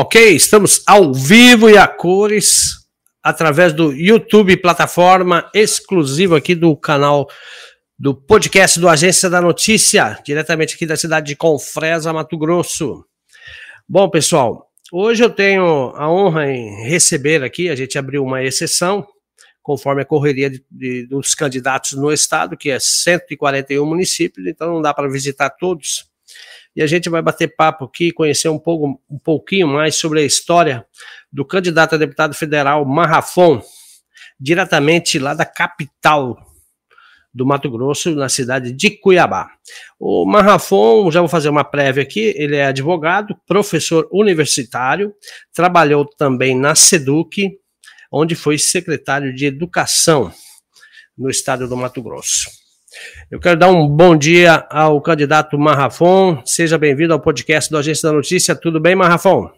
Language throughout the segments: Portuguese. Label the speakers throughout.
Speaker 1: Ok, estamos ao vivo e a cores através do YouTube, plataforma exclusiva aqui do canal do podcast do Agência da Notícia, diretamente aqui da cidade de Confresa, Mato Grosso. Bom, pessoal, hoje eu tenho a honra em receber aqui, a gente abriu uma exceção, conforme a correria de, de, dos candidatos no estado, que é 141 municípios, então não dá para visitar todos e a gente vai bater papo aqui, conhecer um, pouco, um pouquinho mais sobre a história do candidato a deputado federal Marrafon, diretamente lá da capital do Mato Grosso, na cidade de Cuiabá. O Marrafon, já vou fazer uma prévia aqui, ele é advogado, professor universitário, trabalhou também na SEDUC, onde foi secretário de Educação no estado do Mato Grosso. Eu quero dar um bom dia ao candidato Marrafon. Seja bem-vindo ao podcast do Agência da Notícia. Tudo bem, Marrafon?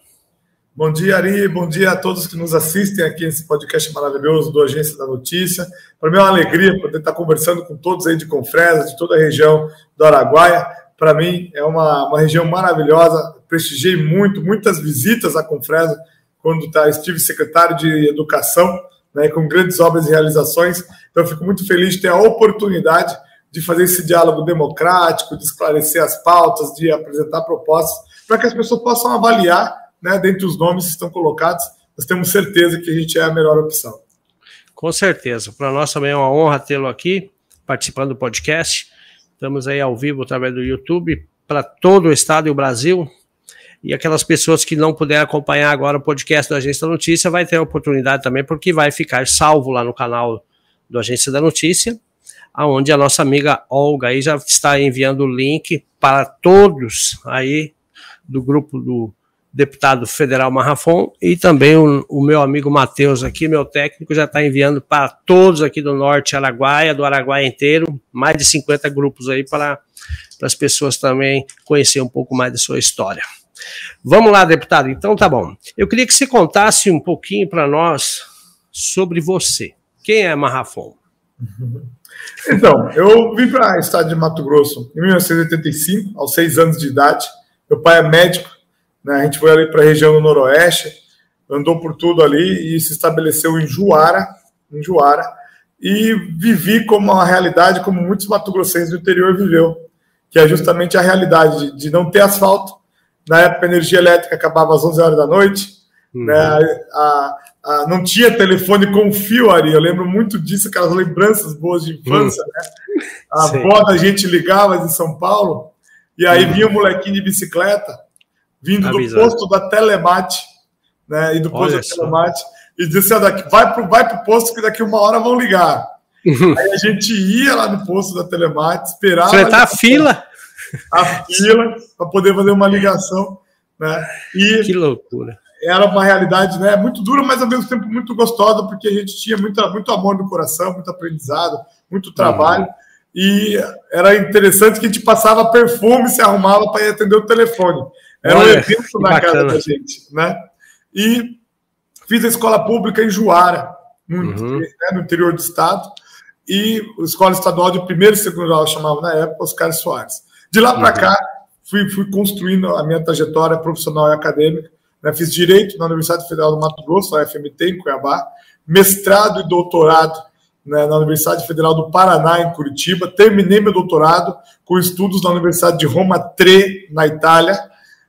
Speaker 2: Bom dia, Ari. Bom dia a todos que nos assistem aqui nesse podcast maravilhoso do Agência da Notícia. Para mim é uma alegria poder estar conversando com todos aí de Confresa, de toda a região do Araguaia. Para mim é uma, uma região maravilhosa. Prestigiei muito, muitas visitas a Confresa quando tá, estive secretário de Educação, né, com grandes obras e realizações. Então, fico muito feliz de ter a oportunidade de fazer esse diálogo democrático, de esclarecer as pautas, de apresentar propostas, para que as pessoas possam avaliar, né, dentre os nomes que estão colocados, nós temos certeza que a gente é a melhor opção.
Speaker 1: Com certeza. Para nós também é uma honra tê-lo aqui, participando do podcast. Estamos aí ao vivo através do YouTube para todo o estado e o Brasil. E aquelas pessoas que não puderem acompanhar agora o podcast do Agência da Notícia vai ter a oportunidade também, porque vai ficar salvo lá no canal do Agência da Notícia aonde a nossa amiga Olga aí já está enviando o link para todos aí do grupo do deputado federal Marrafon e também o, o meu amigo Matheus aqui, meu técnico, já está enviando para todos aqui do Norte Araguaia, do Araguaia inteiro, mais de 50 grupos aí para, as pessoas também conhecer um pouco mais da sua história. Vamos lá, deputado. Então tá bom. Eu queria que você contasse um pouquinho para nós sobre você. Quem é Marrafon?
Speaker 2: Então, eu vim para o estado de Mato Grosso em 1985, aos seis anos de idade. Meu pai é médico, né? a gente foi ali para a região do Noroeste, andou por tudo ali e se estabeleceu em Juara, em Juara, e vivi como uma realidade como muitos mato-grossenses do interior viveu, que é justamente a realidade de, de não ter asfalto. Na época, a energia elétrica acabava às 11 horas da noite, uhum. né? a, ah, não tinha telefone com fio, Ari. Eu lembro muito disso, aquelas lembranças boas de infância, hum. né? A Sim. avó da gente ligava em São Paulo, e aí hum. vinha um molequinho de bicicleta, vindo Avisado. do posto da Telemate, né? E do posto Olha da Telemate, e disse: assim, daqui, vai pro, vai pro posto que daqui uma hora vão ligar. Uhum. Aí a gente ia lá no posto da Telemate, esperava.
Speaker 1: Você tá a fila?
Speaker 2: A fila, para poder fazer uma ligação. Né?
Speaker 1: E que loucura
Speaker 2: era uma realidade né, muito dura, mas ao mesmo tempo muito gostosa, porque a gente tinha muito, muito amor no coração, muito aprendizado, muito trabalho. Uhum. E era interessante que a gente passava perfume, se arrumava para ir atender o telefone. Era Olha, um evento na bacana. casa da gente. Né? E fiz a escola pública em Juara, no, uhum. né, no interior do estado, e a escola estadual de primeiro e segundo grau, chamava na época, Oscar Soares. De lá para uhum. cá, fui, fui construindo a minha trajetória profissional e acadêmica né? Fiz Direito na Universidade Federal do Mato Grosso, a FMT, em Cuiabá, mestrado e doutorado né, na Universidade Federal do Paraná, em Curitiba. Terminei meu doutorado com estudos na Universidade de Roma Tre, na Itália.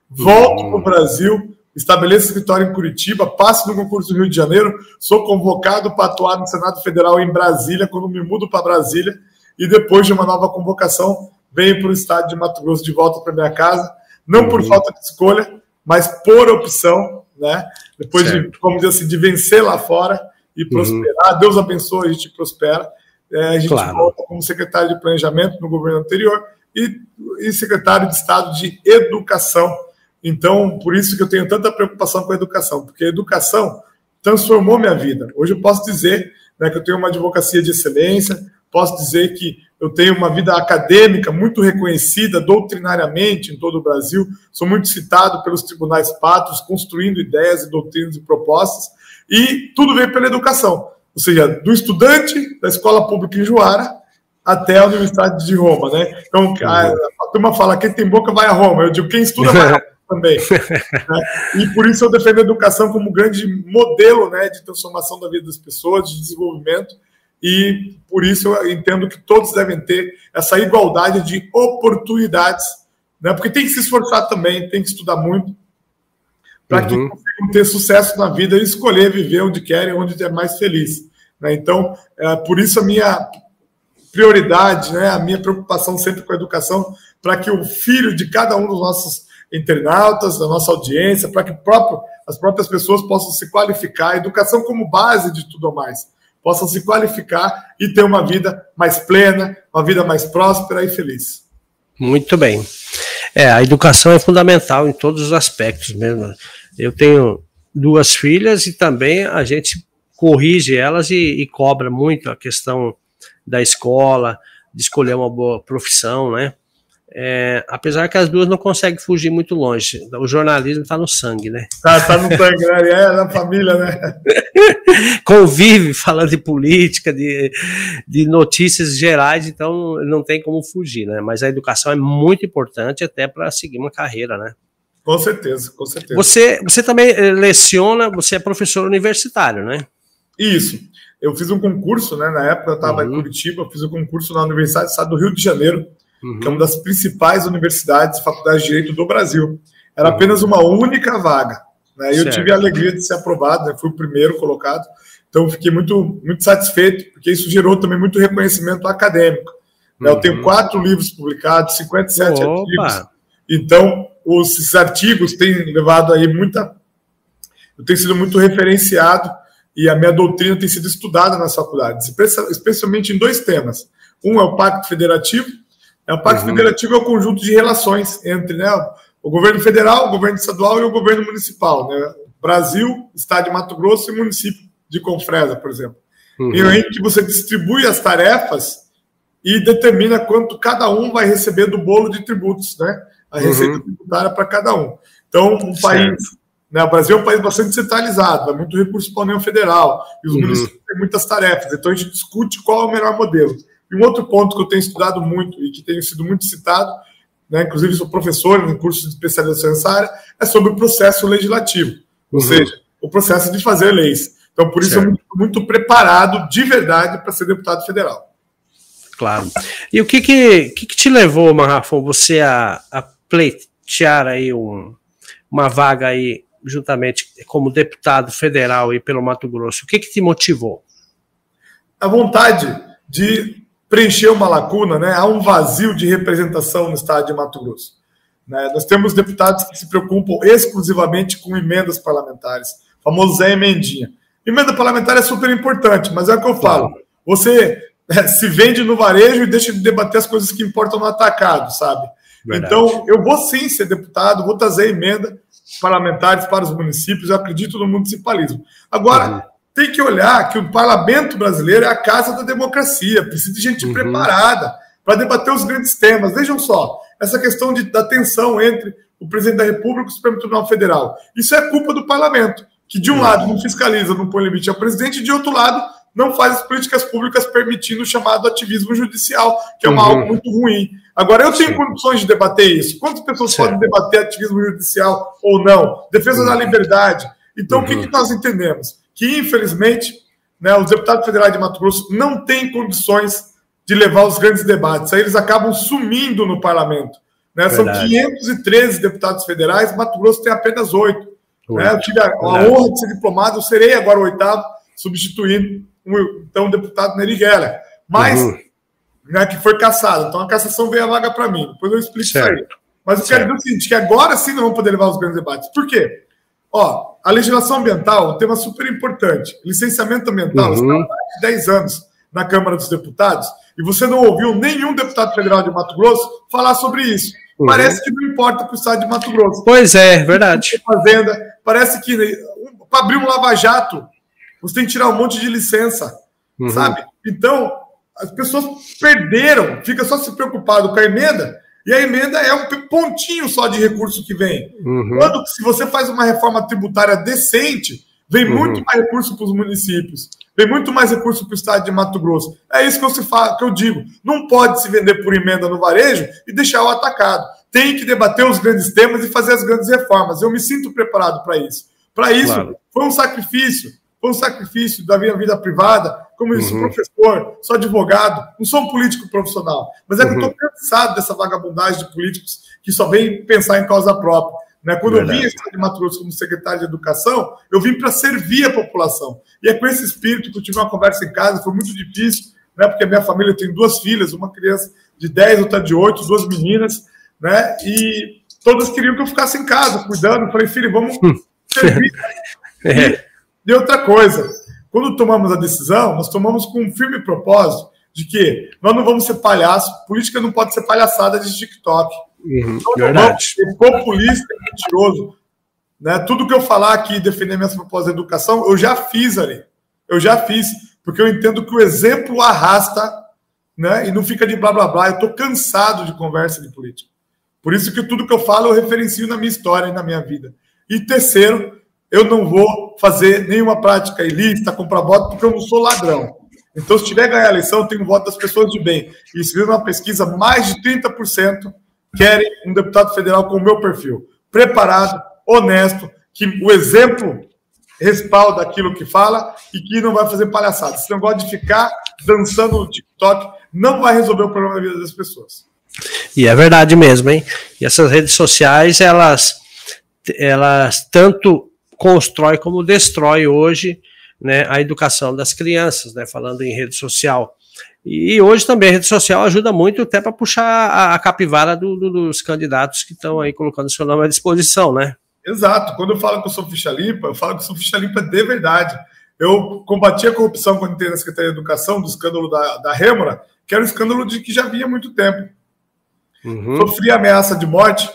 Speaker 2: Volto para o Brasil, estabeleço escritório em Curitiba, passo no concurso do Rio de Janeiro, sou convocado para atuar no Senado Federal em Brasília, quando me mudo para Brasília, e depois de uma nova convocação, venho para o estado de Mato Grosso de volta para minha casa, não por uhum. falta de escolha, mas por opção, né? Depois certo. de, como dizer assim, de vencer lá fora e prosperar. Uhum. Deus abençoe, a gente prospera. É, a gente claro. volta como secretário de planejamento no governo anterior e, e secretário de Estado de Educação. Então, por isso que eu tenho tanta preocupação com a educação, porque a educação transformou minha vida. Hoje eu posso dizer né, que eu tenho uma advocacia de excelência, posso dizer que eu tenho uma vida acadêmica muito reconhecida doutrinariamente em todo o Brasil, sou muito citado pelos tribunais pátrios, construindo ideias e doutrinas e propostas, e tudo veio pela educação, ou seja, do estudante da escola pública em Juara até a Universidade de Roma, né? Então, a, a turma fala, quem tem boca vai a Roma, eu digo, quem estuda vai a Roma. também. né? E por isso eu defendo a educação como grande modelo né, de transformação da vida das pessoas, de desenvolvimento, e por isso eu entendo que todos devem ter essa igualdade de oportunidades, né? porque tem que se esforçar também, tem que estudar muito, para uhum. que consigam ter sucesso na vida e escolher viver onde querem, onde é mais feliz. Né? Então, é, por isso a minha prioridade, né, a minha preocupação sempre com a educação, para que o filho de cada um dos nossos internautas, da nossa audiência, para que próprio, as próprias pessoas possam se qualificar, a educação como base de tudo mais, possam se qualificar e ter uma vida mais plena, uma vida mais próspera e feliz.
Speaker 1: Muito bem. É, a educação é fundamental em todos os aspectos mesmo. Eu tenho duas filhas e também a gente corrige elas e, e cobra muito a questão da escola, de escolher uma boa profissão, né? É, apesar que as duas não conseguem fugir muito longe. O jornalismo está no sangue, né?
Speaker 2: Tá, tá no sangue, né? É na família, né?
Speaker 1: Convive falando de política, de, de notícias gerais, então não tem como fugir, né? Mas a educação é muito importante até para seguir uma carreira, né?
Speaker 2: Com certeza, com certeza.
Speaker 1: Você, você também eh, leciona, você é professor universitário, né?
Speaker 2: Isso. Eu fiz um concurso, né? Na época eu estava uhum. em Curitiba, fiz um concurso na Universidade do Estado do Rio de Janeiro, uhum. que é uma das principais universidades, faculdades de direito do Brasil. Era uhum. apenas uma única vaga. Né? E eu tive a alegria de ser aprovado, né? fui o primeiro colocado. Então fiquei muito, muito satisfeito, porque isso gerou também muito reconhecimento acadêmico. Né? Eu tenho uhum. quatro livros publicados, 57 Opa. artigos. Então, os artigos têm levado aí muita. Eu tenho sido muito referenciado e a minha doutrina tem sido estudada nas faculdades, especialmente em dois temas. Um é o Pacto Federativo. É, o Pacto uhum. Federativo é o conjunto de relações entre né, o governo federal, o governo estadual e o governo municipal. Né? Brasil, Estado de Mato Grosso e município de Confresa, por exemplo. Uhum. Em que você distribui as tarefas e determina quanto cada um vai receber do bolo de tributos, né? A receita uhum. tributária para cada um. Então, um país né? O Brasil é um país bastante centralizado, é muito recurso para a União Federal, e os uhum. municípios têm muitas tarefas, então a gente discute qual é o melhor modelo. E um outro ponto que eu tenho estudado muito e que tem sido muito citado, né, inclusive sou professor em curso de especialização nessa área, é sobre o processo legislativo, ou uhum. seja, o processo de fazer leis. Então, por isso, certo. eu estou muito, muito preparado de verdade para ser deputado federal.
Speaker 1: Claro. E o que que, que, que te levou, Marrafon, você a, a pleitear aí um, uma vaga aí juntamente como deputado federal e pelo Mato Grosso, o que, que te motivou?
Speaker 2: A vontade de preencher uma lacuna, né? Há um vazio de representação no estado de Mato Grosso. Né? Nós temos deputados que se preocupam exclusivamente com emendas parlamentares, famoso Zé Emendinha. Emenda parlamentar é super importante, mas é o que eu falo. Você é, se vende no varejo e deixa de debater as coisas que importam no atacado, sabe? Verdade. Então, eu vou sim ser deputado, vou trazer emenda, parlamentares para os municípios, eu acredito no municipalismo. Agora, uhum. Tem que olhar que o parlamento brasileiro é a casa da democracia, precisa de gente uhum. preparada para debater os grandes temas. Vejam só, essa questão de, da tensão entre o presidente da República e o Supremo Tribunal Federal. Isso é culpa do parlamento, que de um uhum. lado não fiscaliza, não põe limite ao presidente, e de outro lado não faz as políticas públicas permitindo o chamado ativismo judicial, que é uma, uhum. algo muito ruim. Agora, eu tenho Sim. condições de debater isso. Quantas pessoas certo. podem debater ativismo judicial ou não? Defesa uhum. da liberdade. Então, uhum. o que, que, nós entendemos? Que, infelizmente, né, os deputados federais de Mato Grosso não têm condições de levar os grandes debates. Aí eles acabam sumindo no parlamento. Né? São 513 deputados federais, Mato Grosso tem apenas oito. Né? Eu tive a, a honra de ser diplomado, eu serei agora o oitavo, substituindo o então deputado Neri Geller. Mas, uhum. né, que foi caçado. Então a cassação veio a vaga para mim. Depois eu explico certo. isso aí. Mas eu quero dizer o seguinte: que agora sim não vamos poder levar os grandes debates. Por quê? Ó, a legislação ambiental é um tema super importante. Licenciamento ambiental uhum. está há mais de 10 anos na Câmara dos Deputados e você não ouviu nenhum deputado federal de Mato Grosso falar sobre isso. Uhum. Parece que não importa para o estado de Mato Grosso.
Speaker 1: Pois é, verdade.
Speaker 2: Fazenda, parece que para abrir um lava-jato você tem que tirar um monte de licença, uhum. sabe? Então, as pessoas perderam, fica só se preocupado com a emenda, e a emenda é um pontinho só de recurso que vem. Uhum. Quando, se você faz uma reforma tributária decente, vem uhum. muito mais recurso para os municípios, vem muito mais recurso para o estado de Mato Grosso. É isso que eu, se fala, que eu digo. Não pode se vender por emenda no varejo e deixar o atacado. tem que debater os grandes temas e fazer as grandes reformas. Eu me sinto preparado para isso. Para isso, claro. foi um sacrifício. Foi um sacrifício da minha vida privada, como uhum. professor, sou advogado, não sou um político profissional, mas é que uhum. eu estou cansado dessa vagabundagem de políticos que só vêm pensar em causa própria. Né? Quando Verdade. eu vim aqui de Mato Grosso como secretário de Educação, eu vim para servir a população. E é com esse espírito que eu tive uma conversa em casa, foi muito difícil, né? porque a minha família tem duas filhas, uma criança de 10, outra de 8, duas meninas, né? E todas queriam que eu ficasse em casa, cuidando. Eu falei, filho, vamos hum. servir. é. E outra coisa, quando tomamos a decisão, nós tomamos com um firme propósito de que nós não vamos ser palhaço, política não pode ser palhaçada de TikTok.
Speaker 1: Uhum, não vamos
Speaker 2: ser populista mentiroso. Né? Tudo que eu falar aqui, defender minhas propostas de educação, eu já fiz ali. Eu já fiz, porque eu entendo que o exemplo arrasta né? e não fica de blá blá blá. Eu estou cansado de conversa de política. Por isso que tudo que eu falo eu referencio na minha história e na minha vida. E terceiro, eu não vou fazer nenhuma prática ilícita, comprar voto, porque eu não sou ladrão. Então, se tiver ganhar a eleição, eu tenho voto das pessoas de bem. E se vir uma pesquisa, mais de 30% querem um deputado federal com o meu perfil. Preparado, honesto, que o exemplo respalda aquilo que fala e que não vai fazer palhaçada. Se não gosta de ficar dançando no TikTok, não vai resolver o problema da vida das pessoas.
Speaker 1: E é verdade mesmo, hein? E essas redes sociais, elas, elas tanto constrói como destrói hoje né, a educação das crianças, né, falando em rede social. E hoje também a rede social ajuda muito até para puxar a, a capivara do, do, dos candidatos que estão aí colocando seu nome à disposição, né?
Speaker 2: Exato. Quando eu falo que eu sou ficha limpa, eu falo que eu sou ficha limpa de verdade. Eu combati a corrupção quando entrei na Secretaria de Educação, do escândalo da, da Rêmora, que era um escândalo de que já havia muito tempo. Uhum. Sofri ameaça de morte,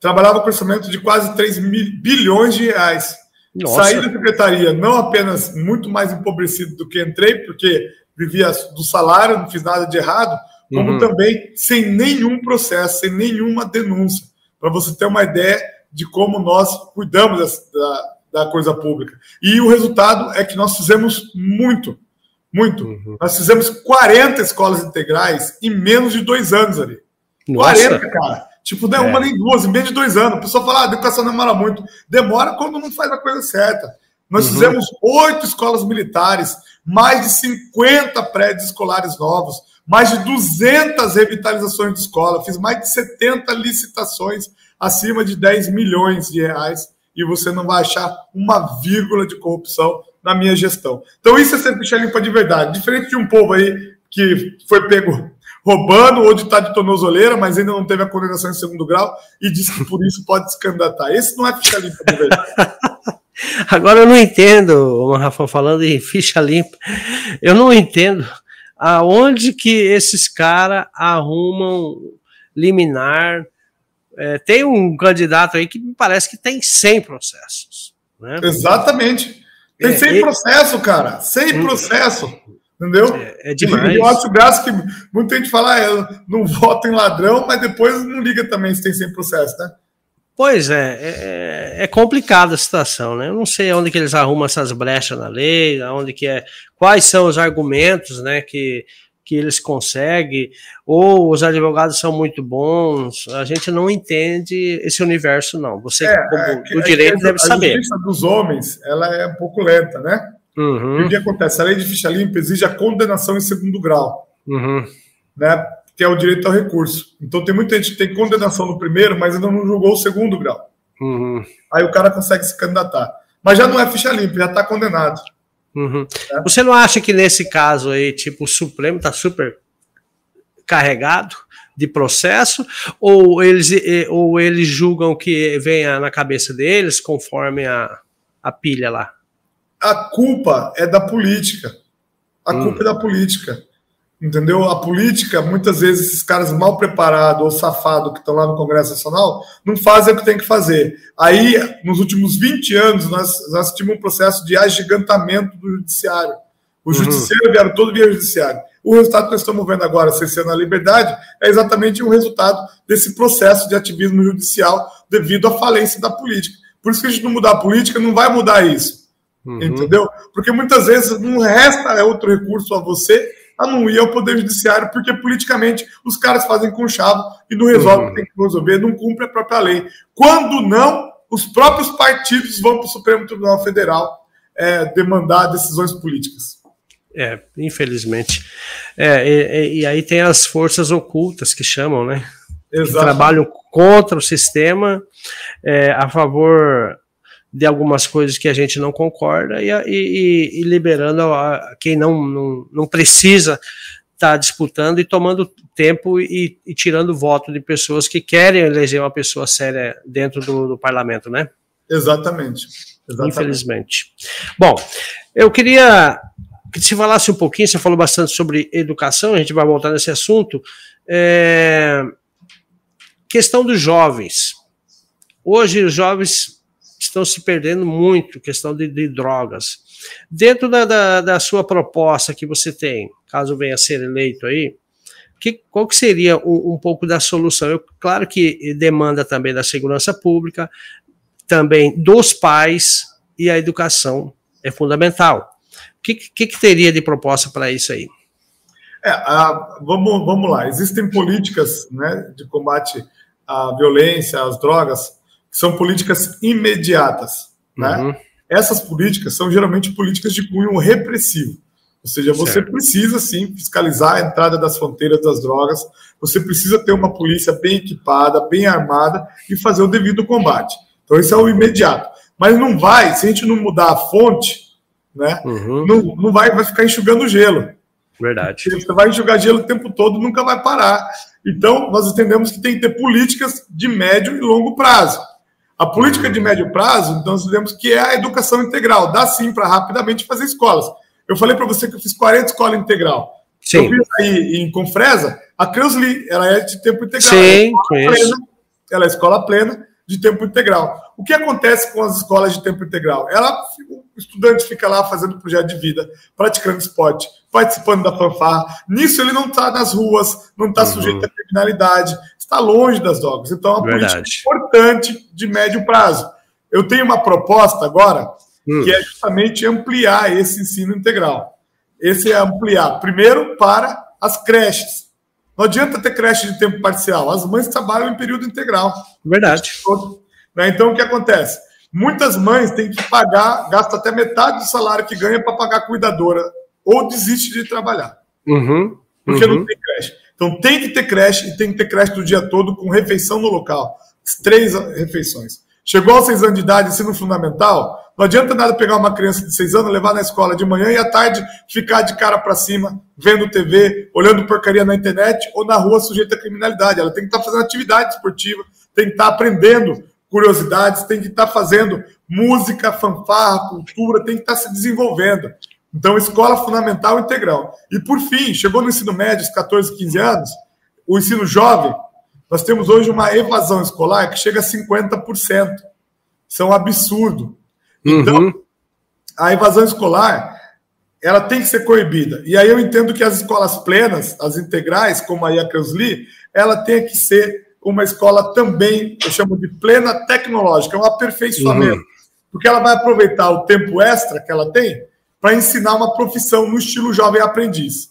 Speaker 2: trabalhava com orçamento de quase 3 mil, bilhões de reais. Nossa. Saí da secretaria não apenas muito mais empobrecido do que entrei, porque vivia do salário, não fiz nada de errado, como uhum. também sem nenhum processo, sem nenhuma denúncia, para você ter uma ideia de como nós cuidamos da, da coisa pública. E o resultado é que nós fizemos muito, muito. Uhum. Nós fizemos 40 escolas integrais em menos de dois anos ali. Nossa. 40, cara. Tipo, não é uma nem duas, em menos de dois anos. A pessoa fala, ah, a educação demora muito. Demora quando não faz a coisa certa. Nós uhum. fizemos oito escolas militares, mais de 50 prédios escolares novos, mais de 200 revitalizações de escola, fiz mais de 70 licitações acima de 10 milhões de reais e você não vai achar uma vírgula de corrupção na minha gestão. Então isso é ser ficha limpa de verdade. Diferente de um povo aí que foi pego roubando ou de estar de tornozoleira, mas ainda não teve a condenação em segundo grau e disse que por isso pode se candidatar. Esse não é ficha limpa de verdade.
Speaker 1: Agora eu não entendo, o Rafa falando em ficha limpa, eu não entendo aonde que esses caras arrumam liminar. É, tem um candidato aí que me parece que tem 100 processos. Né?
Speaker 2: Exatamente. Tem 100 é, processo, cara. 100 hum. Entendeu?
Speaker 1: É, é demais.
Speaker 2: Eu acho graça que muita gente fala, ah, eu não voto em ladrão, mas depois não liga também se tem sem processo, né?
Speaker 1: Pois é, é, é complicada a situação, né? Eu não sei onde que eles arrumam essas brechas na lei, onde que é, quais são os argumentos, né, que, que eles conseguem, ou os advogados são muito bons, a gente não entende esse universo, não. Você, é, como é, do direito, deve saber. A
Speaker 2: justiça dos homens, ela é um pouco lenta, né? Uhum. o que acontece? A lei de ficha limpa exige a condenação em segundo grau,
Speaker 1: uhum.
Speaker 2: né? que é o direito ao recurso. Então tem muita gente que tem condenação no primeiro, mas ainda não julgou o segundo grau.
Speaker 1: Uhum.
Speaker 2: Aí o cara consegue se candidatar. Mas já não é ficha limpa, já está condenado.
Speaker 1: Uhum. É. Você não acha que nesse caso aí, tipo, o Supremo está super carregado de processo, ou eles, ou eles julgam que venha na cabeça deles conforme a, a pilha lá?
Speaker 2: A culpa é da política. A hum. culpa é da política. Entendeu? A política, muitas vezes, esses caras mal preparados ou safados que estão lá no Congresso Nacional não fazem o que tem que fazer. Aí, nos últimos 20 anos, nós, nós assistimos um processo de agigantamento do judiciário. O uhum. judiciário vieram todo via judiciário. O resultado que nós estamos vendo agora, cessando a liberdade, é exatamente o resultado desse processo de ativismo judicial devido à falência da política. Por isso que a gente não mudar a política, não vai mudar isso. Uhum. Entendeu? Porque muitas vezes não resta outro recurso a você a não ir ao Poder Judiciário, porque politicamente os caras fazem com chave e não resolvem, uhum. tem que resolver, não cumpre a própria lei. Quando não, os próprios partidos vão para o Supremo Tribunal Federal é, demandar decisões políticas.
Speaker 1: É, infelizmente. É, e, e, aí tem as forças ocultas que chamam, né? Exato. Que trabalham contra o sistema, é, a favor de algumas coisas que a gente não concorda e, e, e liberando a, quem não, não, não precisa estar tá disputando e tomando tempo e, e, tirando voto de pessoas que querem eleger uma pessoa séria dentro do, do parlamento, né?
Speaker 2: Exatamente.
Speaker 1: Exatamente. Infelizmente. Bom, eu queria que se falasse um pouquinho, você falou bastante sobre educação, a gente vai voltar nesse assunto. É... Questão dos jovens. Hoje os jovens estão se perdendo muito, questão de, de drogas. Dentro da, da, da, sua proposta que você tem, caso venha a ser eleito aí, que, qual que seria um, um pouco da solução? Eu, claro que demanda também da segurança pública, também dos pais e a educação é fundamental. O que, que, que teria de proposta para isso aí?
Speaker 2: É, vamos, vamos lá. Existem políticas né, de combate à violência, às drogas, são políticas imediatas. Né? Uhum. Essas políticas são geralmente políticas de cunho repressivo. Ou seja, você certo. precisa sim fiscalizar a entrada das fronteiras das drogas, você precisa ter uma polícia bem equipada, bem armada e fazer o devido combate. Então, isso é o imediato. Mas não vai, se a gente não mudar a fonte, né, uhum. não, não vai, vai ficar enxugando gelo.
Speaker 1: Verdade.
Speaker 2: Você vai enxugar gelo o tempo todo, nunca vai parar. Então, nós entendemos que tem que ter políticas de médio e longo prazo. A política de médio prazo, então, nós entendemos que é a educação integral. Dá sim para rapidamente fazer escolas. Eu falei para você que eu fiz 40 escolas integral. Sim. Eu fiz aí em Confresa, a Creusli, ela é de tempo integral.
Speaker 1: Sim,
Speaker 2: ela é, plena, ela é escola plena de tempo integral. O que acontece com as escolas de tempo integral? Ela, o estudante fica lá fazendo projeto de vida, praticando esporte, participando da fanfarra. Nisso ele não está nas ruas, não está uhum. sujeito à criminalidade, está longe das drogas. Então é uma Verdade. política importante de médio prazo. Eu tenho uma proposta agora hum. que é justamente ampliar esse ensino integral. Esse é ampliar, primeiro, para as creches. Não adianta ter creche de tempo parcial, as mães trabalham em período integral.
Speaker 1: Verdade.
Speaker 2: Né? Então, o que acontece? Muitas mães têm que pagar, gastam até metade do salário que ganha para pagar a cuidadora, ou desiste de trabalhar.
Speaker 1: Uhum,
Speaker 2: porque uhum. não tem creche. Então, tem que ter creche e tem que ter creche do dia todo com refeição no local. As três refeições. Chegou aos seis anos de idade, ensino fundamental, não adianta nada pegar uma criança de seis anos, levar na escola de manhã e à tarde ficar de cara para cima, vendo TV, olhando porcaria na internet ou na rua sujeita à criminalidade. Ela tem que estar tá fazendo atividade esportiva, tem que estar tá aprendendo curiosidades, tem que estar tá fazendo música, fanfarra, cultura, tem que estar se desenvolvendo. Então, escola fundamental integral. E por fim, chegou no ensino médio, os 14, 15 anos, o ensino jovem, nós temos hoje uma evasão escolar que chega a 50%. Isso é um absurdo. Então, uhum. a evasão escolar, ela tem que ser coibida. E aí eu entendo que as escolas plenas, as integrais, como a Iacreusli, ela tem que ser uma escola também, eu chamo de plena tecnológica, é um aperfeiçoamento. Uhum. Porque ela vai aproveitar o tempo extra que ela tem para ensinar uma profissão no estilo jovem aprendiz.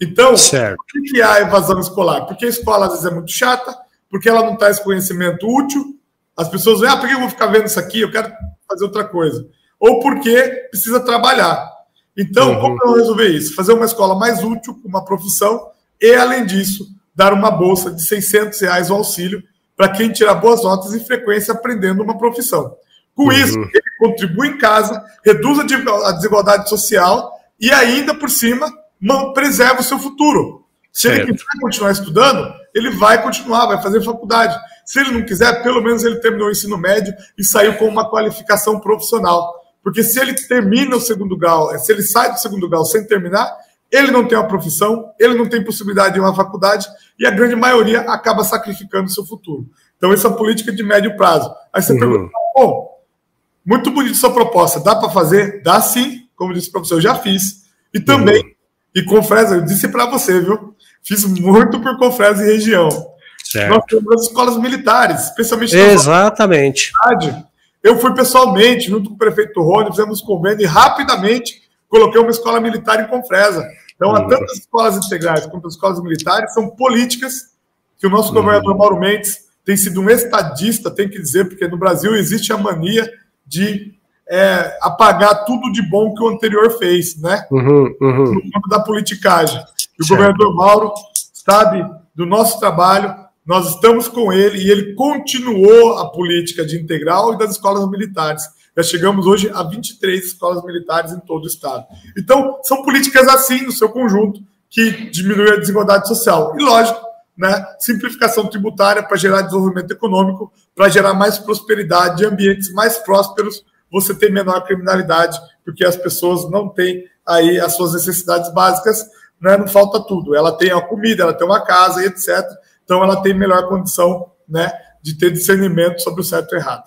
Speaker 2: Então, certo. por que, é a evasão escolar? Porque a escola às vezes é muito chata, porque ela não traz conhecimento útil, as pessoas veem, ah, por que eu vou ficar vendo isso aqui? Eu quero fazer outra coisa. Ou porque precisa trabalhar. Então, uhum. como eu resolver isso? Fazer uma escola mais útil, uma profissão, e, além disso, dar uma bolsa de 600 reais o auxílio para quem tirar boas notas e frequência aprendendo uma profissão. Com uhum. isso, ele contribui em casa, reduz a desigualdade social e ainda por cima preserva o seu futuro. Se certo. ele quiser continuar estudando, ele vai continuar, vai fazer faculdade. Se ele não quiser, pelo menos ele terminou o ensino médio e saiu com uma qualificação profissional. Porque se ele termina o segundo grau, se ele sai do segundo grau sem terminar, ele não tem uma profissão, ele não tem possibilidade de uma faculdade e a grande maioria acaba sacrificando o seu futuro. Então, essa é a política de médio prazo. Aí você uhum. pergunta, bom, muito bonita sua proposta, dá para fazer? Dá sim, como disse o professor, eu já fiz. E também, uhum. e confesso, eu disse para você, viu? Fiz muito por Confresa e região. Certo. Nós temos as escolas militares, especialmente
Speaker 1: Exatamente.
Speaker 2: Eu fui pessoalmente, junto com o prefeito Rony, fizemos convênio e rapidamente coloquei uma escola militar em Confresa. Então, uhum. tanto as escolas integrais quanto as escolas militares são políticas que o nosso uhum. governador Mauro Mendes tem sido um estadista, tem que dizer, porque no Brasil existe a mania de é, apagar tudo de bom que o anterior fez, né? Uhum, uhum. No campo da politicagem. E o certo. governador Mauro sabe do nosso trabalho, nós estamos com ele e ele continuou a política de integral e das escolas militares. Já chegamos hoje a 23 escolas militares em todo o estado. Então, são políticas assim, no seu conjunto, que diminuem a desigualdade social. E, lógico, né, simplificação tributária para gerar desenvolvimento econômico, para gerar mais prosperidade e ambientes mais prósperos, você tem menor criminalidade, porque as pessoas não têm aí as suas necessidades básicas, né, não falta tudo. Ela tem a comida, ela tem uma casa e etc. Então, ela tem melhor condição né, de ter discernimento sobre o certo e o errado.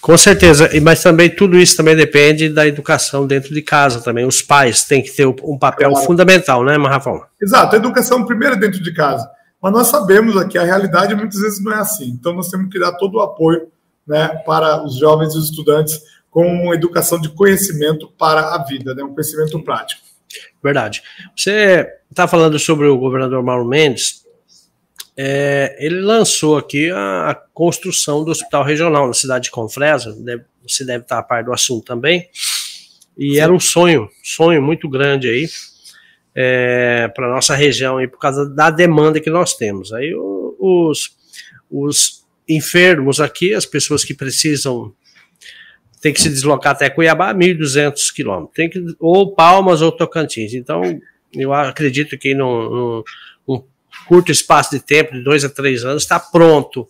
Speaker 1: Com certeza, mas também tudo isso também depende da educação dentro de casa também. Os pais têm que ter um papel claro. fundamental, né, Marrafão?
Speaker 2: Exato, a educação primeiro é dentro de casa. Mas nós sabemos aqui, a realidade muitas vezes não é assim. Então nós temos que dar todo o apoio né, para os jovens e os estudantes com uma educação de conhecimento para a vida, né, um conhecimento prático.
Speaker 1: Verdade. Você está falando sobre o governador Mauro Mendes, é, ele lançou aqui a, a, construção do hospital regional na cidade de Confresa, deve, você deve estar a par do assunto também, e Sim. era um sonho, sonho muito grande aí, é, para nossa região, aí, por causa da demanda que nós temos. Aí os, os enfermos aqui, as pessoas que precisam tem que se deslocar até Cuiabá, 1.200 quilômetros. Tem que ou Palmas ou Tocantins. Então, eu acredito que num, num, curto espaço de tempo, de dois a três anos, está pronto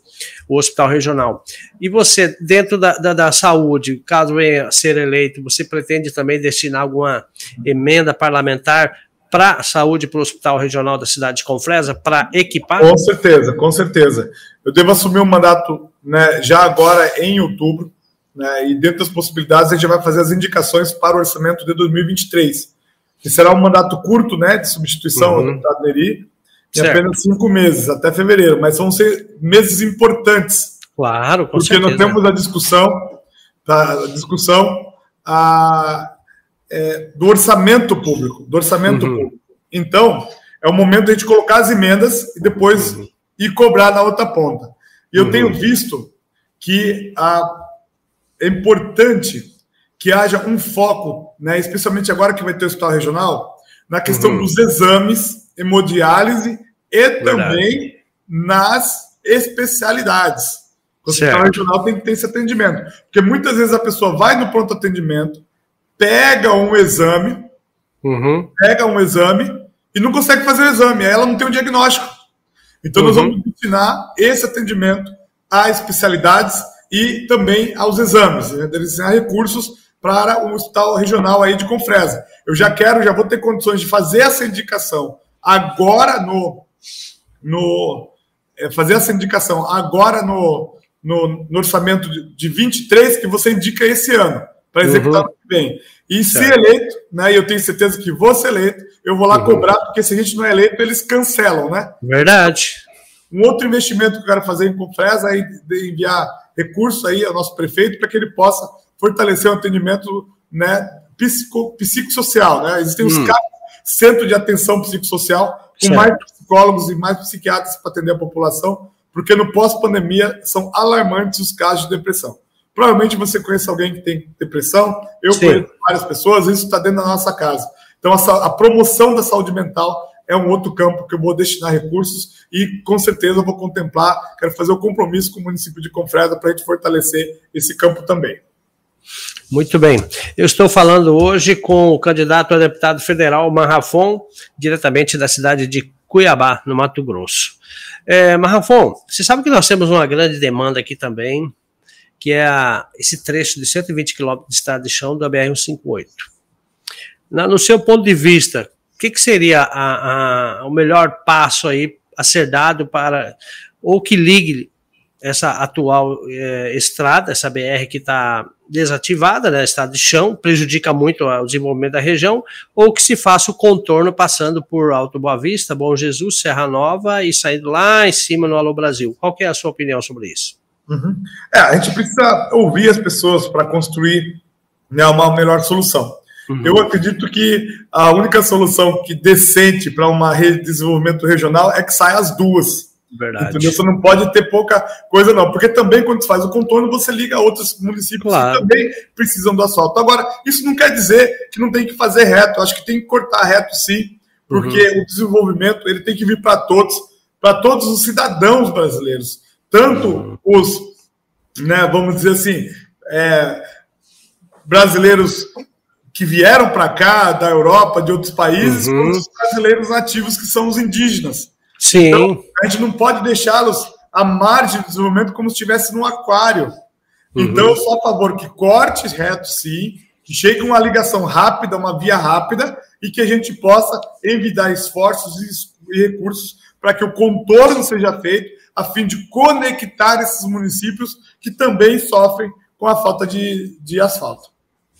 Speaker 1: o hospital regional. E você, dentro da, da, da, saúde, caso venha ser eleito, você pretende também destinar alguma emenda parlamentar para a saúde, para o hospital regional da cidade de Confresa, para equipar?
Speaker 2: Com certeza, com certeza. Eu devo assumir o um mandato né, já agora em outubro, né, e dentro das possibilidades a gente vai fazer as indicações para o orçamento de 2023, que será um mandato curto né, de substituição uhum. do deputado Neri, certo. apenas cinco meses, até fevereiro, mas vão ser meses importantes.
Speaker 1: Claro,
Speaker 2: com Porque certeza. nós temos a discussão, a discussão a, é, do orçamento público, do orçamento uhum. público. Então, é o momento de a gente colocar as emendas e depois uhum. ir cobrar na outra ponta. E eu uhum. tenho visto que a, é importante que haja um foco, né, especialmente agora que vai ter o hospital regional, na questão uhum. dos exames, hemodiálise e Verdade. também nas especialidades. O hospital regional tem que ter esse atendimento. Porque muitas vezes a pessoa vai no pronto atendimento, pega um exame, uhum. pega um exame e não consegue fazer o exame, aí ela não tem o diagnóstico. Então uhum. nós vamos ensinar esse atendimento a especialidades e também aos exames, né? desenhar recursos para o hospital regional aí de Confresa. Eu já quero, já vou ter condições de fazer essa indicação agora no, no é, fazer essa indicação agora no, no, no orçamento de, de 23 que você indica esse ano para executar uhum. bem. E se eleito, né, e eu tenho certeza que vou ser eleito, eu vou lá uhum. cobrar, porque se a gente não é eleito, eles cancelam, né?
Speaker 1: Verdade.
Speaker 2: Um outro investimento que eu quero fazer em Confresa é enviar recursos aí ao nosso prefeito para que ele possa fortalecer o atendimento né, psico, psicossocial. Né? Existem os hum. centros de atenção psicossocial com certo. mais psicólogos e mais psiquiatras para atender a população, porque no pós-pandemia são alarmantes os casos de depressão. Provavelmente você conhece alguém que tem depressão, eu Sim. conheço várias pessoas, isso está dentro da nossa casa. Então, a, a promoção da saúde mental é um outro campo que eu vou destinar recursos e com certeza vou contemplar, quero fazer o um compromisso com o município de Confresa para a gente fortalecer esse campo também.
Speaker 1: Muito bem. Eu estou falando hoje com o candidato a deputado federal Marrafon, diretamente da cidade de Cuiabá, no Mato Grosso. É, Marrafon, você sabe que nós temos uma grande demanda aqui também que é a, esse trecho de 120 quilômetros de estrada de chão da BR-158. no seu ponto de vista, o que, que seria a, a, o melhor passo aí a ser dado para, ou que ligue essa atual é, estrada, essa BR que está desativada, né, estado de chão, prejudica muito o desenvolvimento da região, ou que se faça o contorno passando por Alto Boa Vista, Bom Jesus, Serra Nova e saindo lá em cima no Alô Brasil. Qual é a sua opinião sobre isso?
Speaker 2: Uhum. É, a gente precisa ouvir as pessoas para construir né, uma melhor solução. Uhum. Eu acredito que a única solução que decente para uma rede de desenvolvimento regional é que saia as duas.
Speaker 1: Verdade. Entendeu?
Speaker 2: Você não pode ter pouca coisa, não. Porque também, quando você faz o contorno, você liga a outros municípios claro. que também precisam do asfalto. Agora, isso não quer dizer que não tem que fazer reto. Eu acho que tem que cortar reto, sim. Porque uhum. o desenvolvimento ele tem que vir para todos, para todos os cidadãos brasileiros. Tanto uhum. os, né, vamos dizer assim, é, brasileiros que vieram para cá, da Europa, de outros países, uhum. os brasileiros nativos, que são os indígenas.
Speaker 1: Sim. Então,
Speaker 2: a gente não pode deixá-los à margem do desenvolvimento como se estivesse num aquário. Uhum. Então, eu sou a favor que corte reto, sim, que chegue uma ligação rápida, uma via rápida, e que a gente possa envidar esforços e recursos para que o contorno seja feito, a fim de conectar esses municípios que também sofrem com a falta de, de asfalto.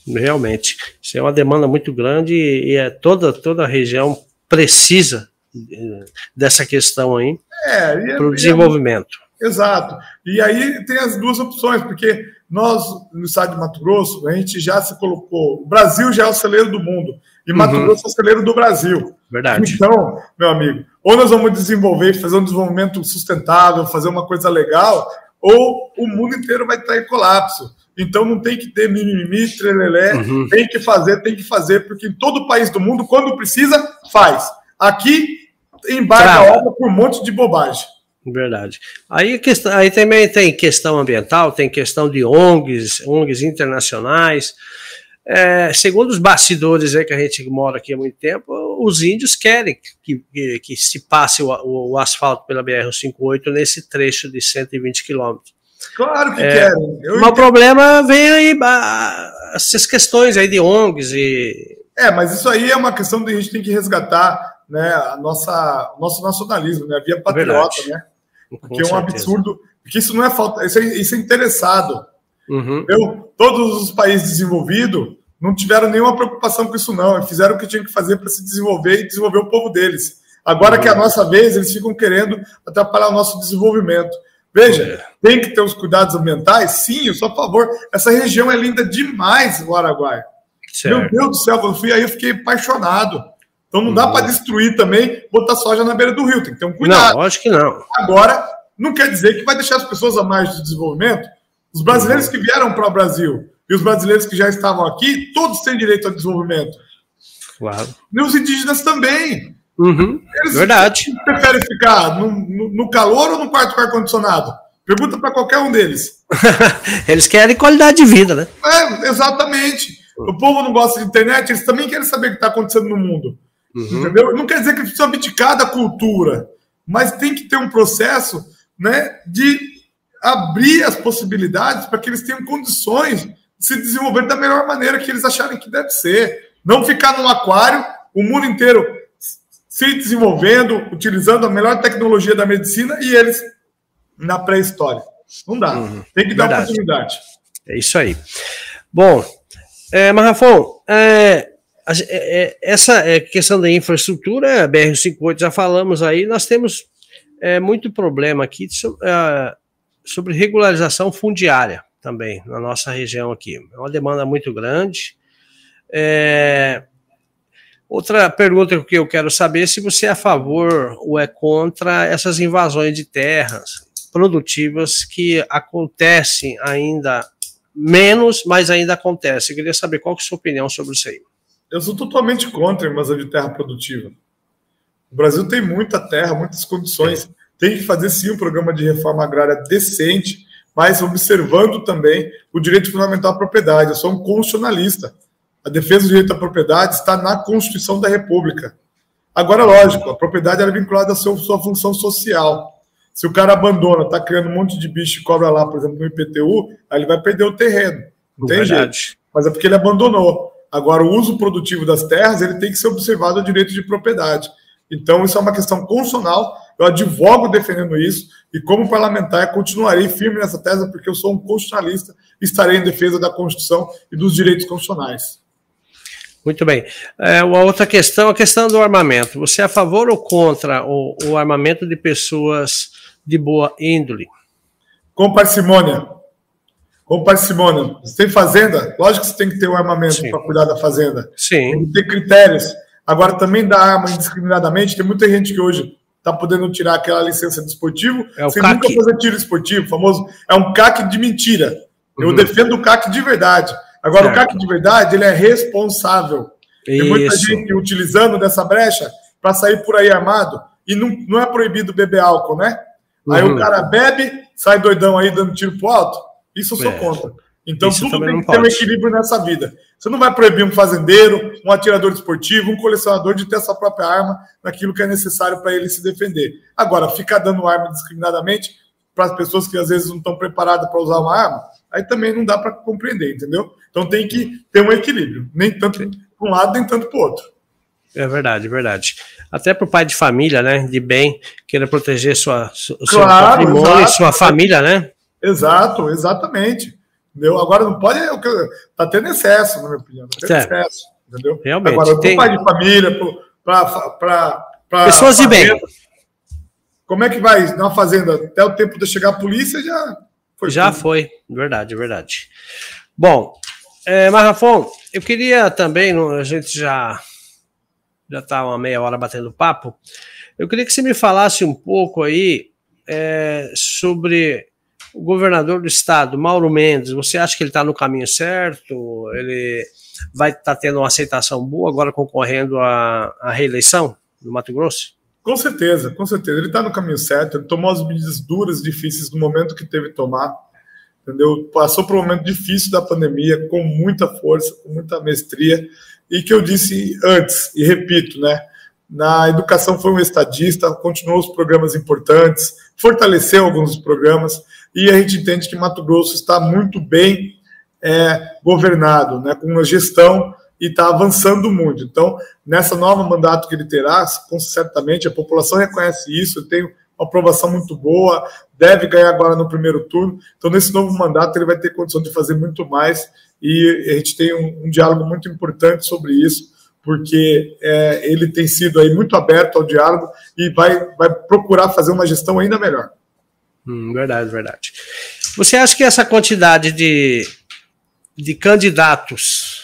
Speaker 1: Realmente, isso é uma demanda muito grande e é toda, toda a região precisa dessa questão aí é, para o é desenvolvimento.
Speaker 2: É, exato. E aí tem as duas opções, porque nós, no estado de Mato Grosso, a gente já se colocou. O Brasil já é o celeiro do mundo, e Mato uhum. Grosso é o celeiro do Brasil.
Speaker 1: Verdade.
Speaker 2: Então, meu amigo, ou nós vamos desenvolver, fazer um desenvolvimento sustentável, fazer uma coisa legal, ou o mundo inteiro vai estar em colapso. Então não tem que ter mimimi, trelelé, uhum. tem que fazer, tem que fazer, porque em todo país do mundo, quando precisa, faz. Aqui embarca a obra por um monte de bobagem.
Speaker 1: Verdade. Aí, questão, aí também tem questão ambiental, tem questão de ONGs, ONGs internacionais. É, segundo os bastidores aí que a gente mora aqui há muito tempo, os índios querem que, que, que se passe o, o, o asfalto pela BR-158 nesse trecho de 120 quilômetros.
Speaker 2: Claro que é, querem.
Speaker 1: Eu mas o problema vem aí, essas questões aí de ONGs e.
Speaker 2: É, mas isso aí é uma questão que a gente tem que resgatar né, a nossa, o nosso nacionalismo, né, a via patriota, né? Porque é um absurdo, porque isso não é falta, isso é, isso é interessado. Uhum. Eu, todos os países desenvolvidos não tiveram nenhuma preocupação com isso, não. Fizeram o que tinham que fazer para se desenvolver e desenvolver o povo deles. Agora uhum. que é a nossa vez, eles ficam querendo atrapalhar o nosso desenvolvimento. Veja, tem que ter os cuidados ambientais? Sim, eu sou a favor. Essa região é linda demais, o Araguaia. Certo. Meu Deus do céu, quando eu fui aí, eu fiquei apaixonado. Então não dá uhum. para destruir também, botar soja na beira do rio, tem que ter um cuidado.
Speaker 1: Não, acho que não.
Speaker 2: Agora, não quer dizer que vai deixar as pessoas a mais de desenvolvimento. Os brasileiros uhum. que vieram para o Brasil e os brasileiros que já estavam aqui, todos têm direito ao desenvolvimento.
Speaker 1: Claro.
Speaker 2: E os indígenas também.
Speaker 1: Uhum. Eles Verdade.
Speaker 2: preferem ficar no, no, no calor ou no quarto com ar-condicionado? Pergunta para qualquer um deles.
Speaker 1: eles querem qualidade de vida, né?
Speaker 2: É, exatamente. O povo não gosta de internet, eles também querem saber o que está acontecendo no mundo. Uhum. Entendeu? Não quer dizer que precisa abdicar da cultura, mas tem que ter um processo né, de abrir as possibilidades para que eles tenham condições de se desenvolver da melhor maneira que eles acharem que deve ser. Não ficar num aquário, o mundo inteiro se desenvolvendo, utilizando a melhor tecnologia da medicina e eles na pré-história. Não dá. Uhum. Tem que dar Verdade. oportunidade.
Speaker 1: É isso aí. Bom, é, Marrafon, é, é, é, essa é, questão da infraestrutura, BR-58 já falamos aí, nós temos é, muito problema aqui sobre, é, sobre regularização fundiária também na nossa região aqui. É uma demanda muito grande. É, outra pergunta que eu quero saber é se você é a favor ou é contra essas invasões de terras produtivas que acontecem ainda menos, mas ainda acontecem. Eu queria saber qual que é a sua opinião sobre isso aí.
Speaker 2: Eu sou totalmente contra a invasão de terra produtiva. O Brasil tem muita terra, muitas condições. Tem que fazer sim um programa de reforma agrária decente, mas observando também o direito fundamental à propriedade. Eu sou um constitucionalista. A defesa do direito à propriedade está na Constituição da República. Agora, lógico, a propriedade é vinculada à sua, sua função social. Se o cara abandona, está criando um monte de bicho e cobra lá, por exemplo, no IPTU, aí ele vai perder o terreno. Não tem jeito. Mas é porque ele abandonou. Agora, o uso produtivo das terras ele tem que ser observado ao direito de propriedade. Então, isso é uma questão constitucional. Eu advogo defendendo isso e, como parlamentar, continuarei firme nessa tese, porque eu sou um constitucionalista e estarei em defesa da Constituição e dos direitos constitucionais.
Speaker 1: Muito bem. É, uma outra questão, a questão do armamento. Você é a favor ou contra o, o armamento de pessoas de boa índole?
Speaker 2: Com parcimônia. Como pai Simone, você tem fazenda? Lógico que você tem que ter um armamento para cuidar da fazenda.
Speaker 1: Sim.
Speaker 2: Tem que ter critérios. Agora, também dá arma indiscriminadamente. Tem muita gente que hoje está podendo tirar aquela licença de esportivo
Speaker 1: é
Speaker 2: sem nunca fazer tiro esportivo, famoso. É um CAC de mentira. Eu uhum. defendo o CAC de verdade. Agora, certo. o CAC de verdade, ele é responsável. Isso. Tem muita gente utilizando dessa brecha para sair por aí armado. E não, não é proibido beber álcool, né? Uhum. Aí o uhum. cara bebe, sai doidão aí dando tiro pro alto. Isso eu sou é. contra. Então Isso tudo tem que ter um equilíbrio nessa vida. Você não vai proibir um fazendeiro, um atirador esportivo, um colecionador de ter sua própria arma naquilo que é necessário para ele se defender. Agora, ficar dando arma discriminadamente para as pessoas que às vezes não estão preparadas para usar uma arma, aí também não dá para compreender, entendeu? Então tem que ter um equilíbrio, nem tanto para um lado, nem tanto para o outro.
Speaker 1: É verdade, verdade. Até para o pai de família, né, de bem, queira proteger sua, seu
Speaker 2: claro, patrimônio
Speaker 1: e sua família, né?
Speaker 2: Exato, exatamente. Entendeu? Agora não pode. Tá tendo excesso, na minha opinião. Tá tendo excesso. Entendeu?
Speaker 1: Realmente.
Speaker 2: Agora, tem... pai de família, para.
Speaker 1: Pessoas de bem.
Speaker 2: Como é que vai na fazenda? Até o tempo de chegar a polícia já
Speaker 1: foi. Já tudo. foi, verdade, verdade. Bom, é, Marrafon, eu queria também, a gente já já está uma meia hora batendo papo, eu queria que você me falasse um pouco aí é, sobre o governador do estado, Mauro Mendes, você acha que ele está no caminho certo? Ele vai estar tá tendo uma aceitação boa agora concorrendo à, à reeleição no Mato Grosso?
Speaker 2: Com certeza, com certeza. Ele está no caminho certo, ele tomou as medidas duras, difíceis no momento que teve que tomar. Entendeu? Passou por um momento difícil da pandemia, com muita força, com muita mestria, e que eu disse antes, e repito, né? Na educação foi um estadista, continuou os programas importantes, fortaleceu alguns dos programas, e a gente entende que Mato Grosso está muito bem é, governado, né, com uma gestão e está avançando muito. Então, nessa nova mandato que ele terá, certamente a população reconhece isso, tem uma aprovação muito boa, deve ganhar agora no primeiro turno. Então, nesse novo mandato, ele vai ter condição de fazer muito mais e a gente tem um, um diálogo muito importante sobre isso, porque é, ele tem sido aí muito aberto ao diálogo e vai, vai procurar fazer uma gestão ainda melhor.
Speaker 1: Hum, verdade, verdade. Você acha que essa quantidade de, de candidatos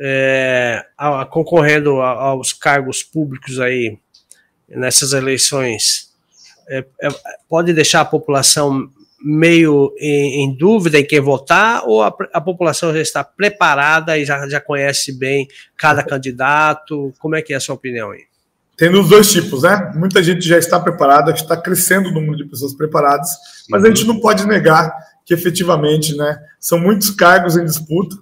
Speaker 1: é, a, a, concorrendo a, aos cargos públicos aí nessas eleições é, é, pode deixar a população meio em, em, dúvida em quem votar ou a, a, população já está preparada e já, já conhece bem cada candidato? Como é que é a sua opinião aí?
Speaker 2: tendo os dois tipos, né? Muita gente já está preparada, está crescendo o número de pessoas preparadas, mas a gente não pode negar que efetivamente, né, são muitos cargos em disputa.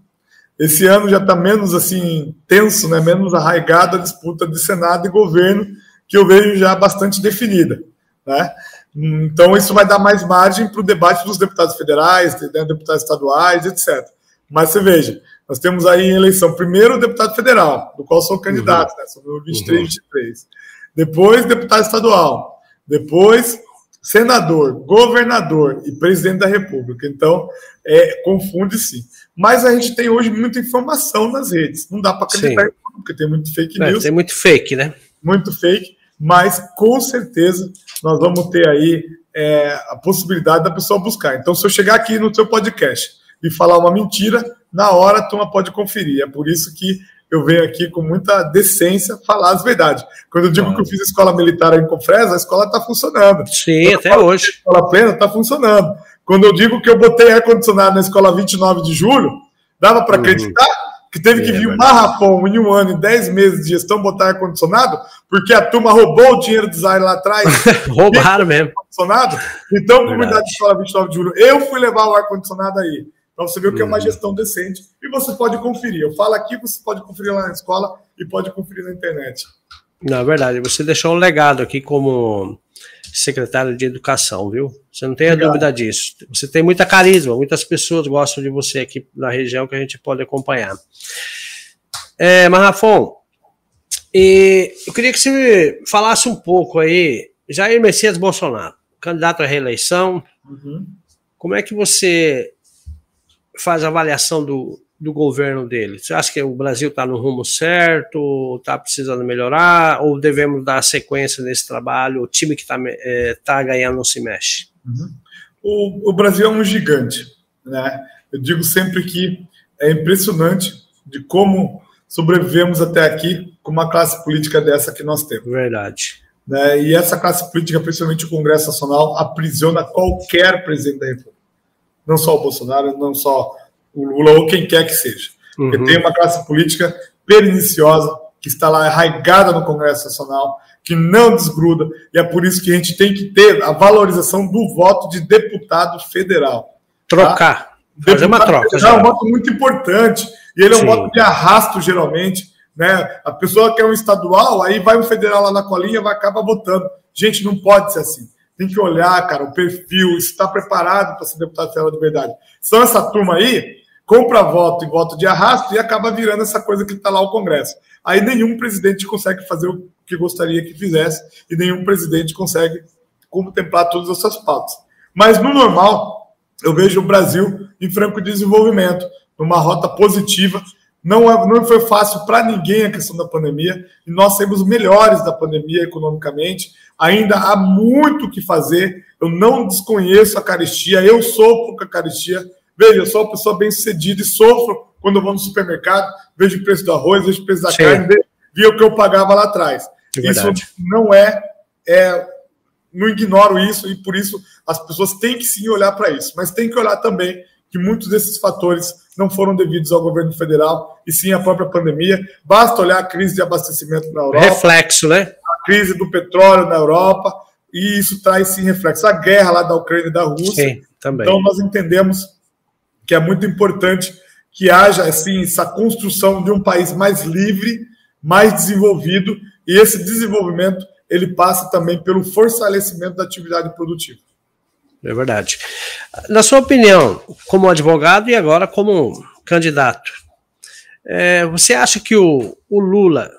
Speaker 2: Esse ano já está menos assim tenso, né, menos arraigada a disputa de Senado e governo, que eu vejo já bastante definida, né? Então isso vai dar mais margem para o debate dos deputados federais, né, deputados estaduais, etc. Mas você veja, nós temos aí em eleição, primeiro o deputado federal, do qual sou candidato, uhum. né? Sou no 23 uhum. 23. Depois, deputado estadual. Depois, senador, governador e presidente da República. Então, é, confunde sim. Mas a gente tem hoje muita informação nas redes. Não dá para acreditar sim. porque tem muito fake é, news.
Speaker 1: tem muito fake, né?
Speaker 2: Muito fake, mas com certeza nós vamos ter aí é, a possibilidade da pessoa buscar. Então, se eu chegar aqui no seu podcast e falar uma mentira, na hora a turma pode conferir. É por isso que eu venho aqui com muita decência falar as verdades. Quando eu digo que eu fiz escola militar em Confresa, a escola está funcionando.
Speaker 1: Sim, Quando até hoje.
Speaker 2: Escola plena está funcionando. Quando eu digo que eu botei ar-condicionado na escola 29 de julho, dava para uhum. acreditar que teve que é, vir um marrapão em um ano e dez meses de gestão botar ar-condicionado, porque a turma roubou o dinheiro do design lá atrás.
Speaker 1: Roubaram mesmo.
Speaker 2: Ar-condicionado. Então, comunidade de escola 29 de julho, eu fui levar o ar-condicionado aí. Para você ver o que é uma uhum. gestão decente. E você pode conferir. Eu falo aqui, você pode conferir lá na escola e pode conferir na internet.
Speaker 1: Na verdade, você deixou um legado aqui como secretário de educação, viu? Você não tem a dúvida disso. Você tem muita carisma, muitas pessoas gostam de você aqui na região que a gente pode acompanhar. É, Marrafon, e eu queria que você falasse um pouco aí, Jair Messias Bolsonaro, candidato à reeleição. Uhum. Como é que você faz a avaliação do, do governo dele? Você acha que o Brasil está no rumo certo, está precisando melhorar, ou devemos dar sequência nesse trabalho? O time que está é, tá ganhando não se mexe?
Speaker 2: Uhum. O, o, Brasil é um gigante, né? Eu digo sempre que é impressionante de como sobrevivemos até aqui com uma classe política dessa que nós temos.
Speaker 1: Verdade.
Speaker 2: Né? E essa classe política, principalmente o Congresso Nacional, aprisiona qualquer presidente da República. Não só o Bolsonaro, não só o Lula ou quem quer que seja. Uhum. Porque tem uma classe política perniciosa que está lá arraigada no Congresso Nacional, que não desgruda, e é por isso que a gente tem que ter a valorização do voto de deputado federal.
Speaker 1: Trocar. Tá? Fazer uma troca.
Speaker 2: É um voto muito importante. E ele é um Sim. voto de arrasto, geralmente. Né? A pessoa quer um estadual, aí vai um federal lá na colinha, vai acabar votando. Gente, não pode ser assim. Tem que olhar, cara, o perfil, está preparado para ser deputado federal de verdade. São essa turma aí, compra voto e voto de arrasto e acaba virando essa coisa que está lá o Congresso. Aí nenhum presidente consegue fazer o que gostaria que fizesse e nenhum presidente consegue contemplar todas as suas pautas. Mas no normal, eu vejo o Brasil em franco desenvolvimento, numa rota positiva. Não, é, não foi fácil para ninguém a questão da pandemia, e nós saímos melhores da pandemia economicamente. Ainda há muito o que fazer. Eu não desconheço a caristia, eu sofro com a caristia. Veja, eu sou uma pessoa bem sucedida e sofro quando eu vou no supermercado, vejo o preço do arroz, vejo o preço da Sim. carne, vi o que eu pagava lá atrás. É isso não é, é não ignoro isso e por isso as pessoas têm que sim olhar para isso, mas tem que olhar também que muitos desses fatores não foram devidos ao governo federal e sim à própria pandemia. Basta olhar a crise de abastecimento na Europa,
Speaker 1: reflexo, né?
Speaker 2: A crise do petróleo na Europa e isso traz sim reflexo. A guerra lá da Ucrânia e da Rússia. Sim, também. Então nós entendemos que é muito importante que haja assim essa construção de um país mais livre, mais desenvolvido e esse desenvolvimento ele passa também pelo fortalecimento da atividade produtiva.
Speaker 1: É verdade. Na sua opinião, como advogado e agora como candidato, é, você acha que o, o Lula,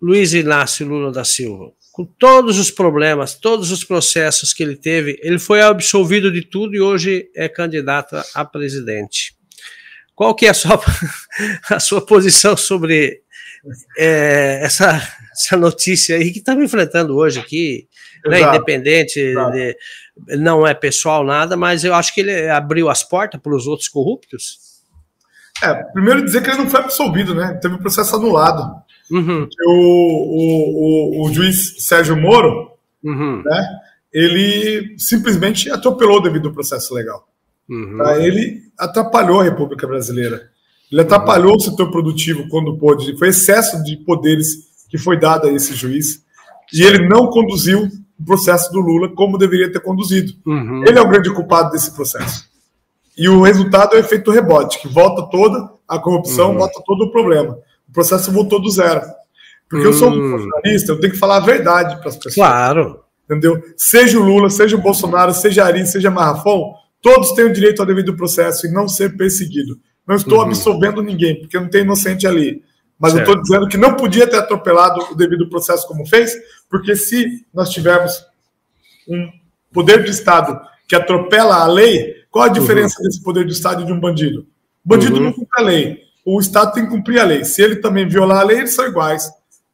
Speaker 1: Luiz Inácio Lula da Silva, com todos os problemas, todos os processos que ele teve, ele foi absolvido de tudo e hoje é candidato a presidente. Qual que é a sua, a sua posição sobre é, essa, essa notícia aí que estamos enfrentando hoje aqui, né, independente, de, não é pessoal nada, mas eu acho que ele abriu as portas para os outros corruptos.
Speaker 2: É, primeiro dizer que ele não foi absolvido, né? Teve o um processo anulado. Uhum. O, o, o, o, juiz Sérgio Moro, uhum. né? Ele simplesmente atropelou devido ao processo legal. Uhum. Tá? Ele atrapalhou a República Brasileira. Ele atrapalhou o setor produtivo quando pôde. Foi excesso de poderes que foi dado a esse juiz. E ele não conduziu o processo do Lula como deveria ter conduzido. Uhum. Ele é o grande culpado desse processo. E o resultado é o efeito rebote, que volta toda a corrupção, uhum. volta todo o problema. O processo voltou do zero. Porque uhum. eu sou um hum. jornalista, eu tenho que falar a verdade para as pessoas.
Speaker 1: Claro.
Speaker 2: Entendeu? Seja o Lula, seja o Bolsonaro, seja Ari, seja Marrafon, todos têm o direito ao devido processo e não ser perseguido. Não estou uhum. absolvendo ninguém, porque não tem inocente ali. Mas certo. eu estou dizendo que não podia ter atropelado o devido processo como fez, porque se nós tivermos um poder do Estado que atropela a lei, qual a diferença uhum. desse poder do Estado e de um bandido? O bandido uhum. não cumpre a lei. O Estado tem que cumprir a lei. Se ele também violar a lei, eles são iguais.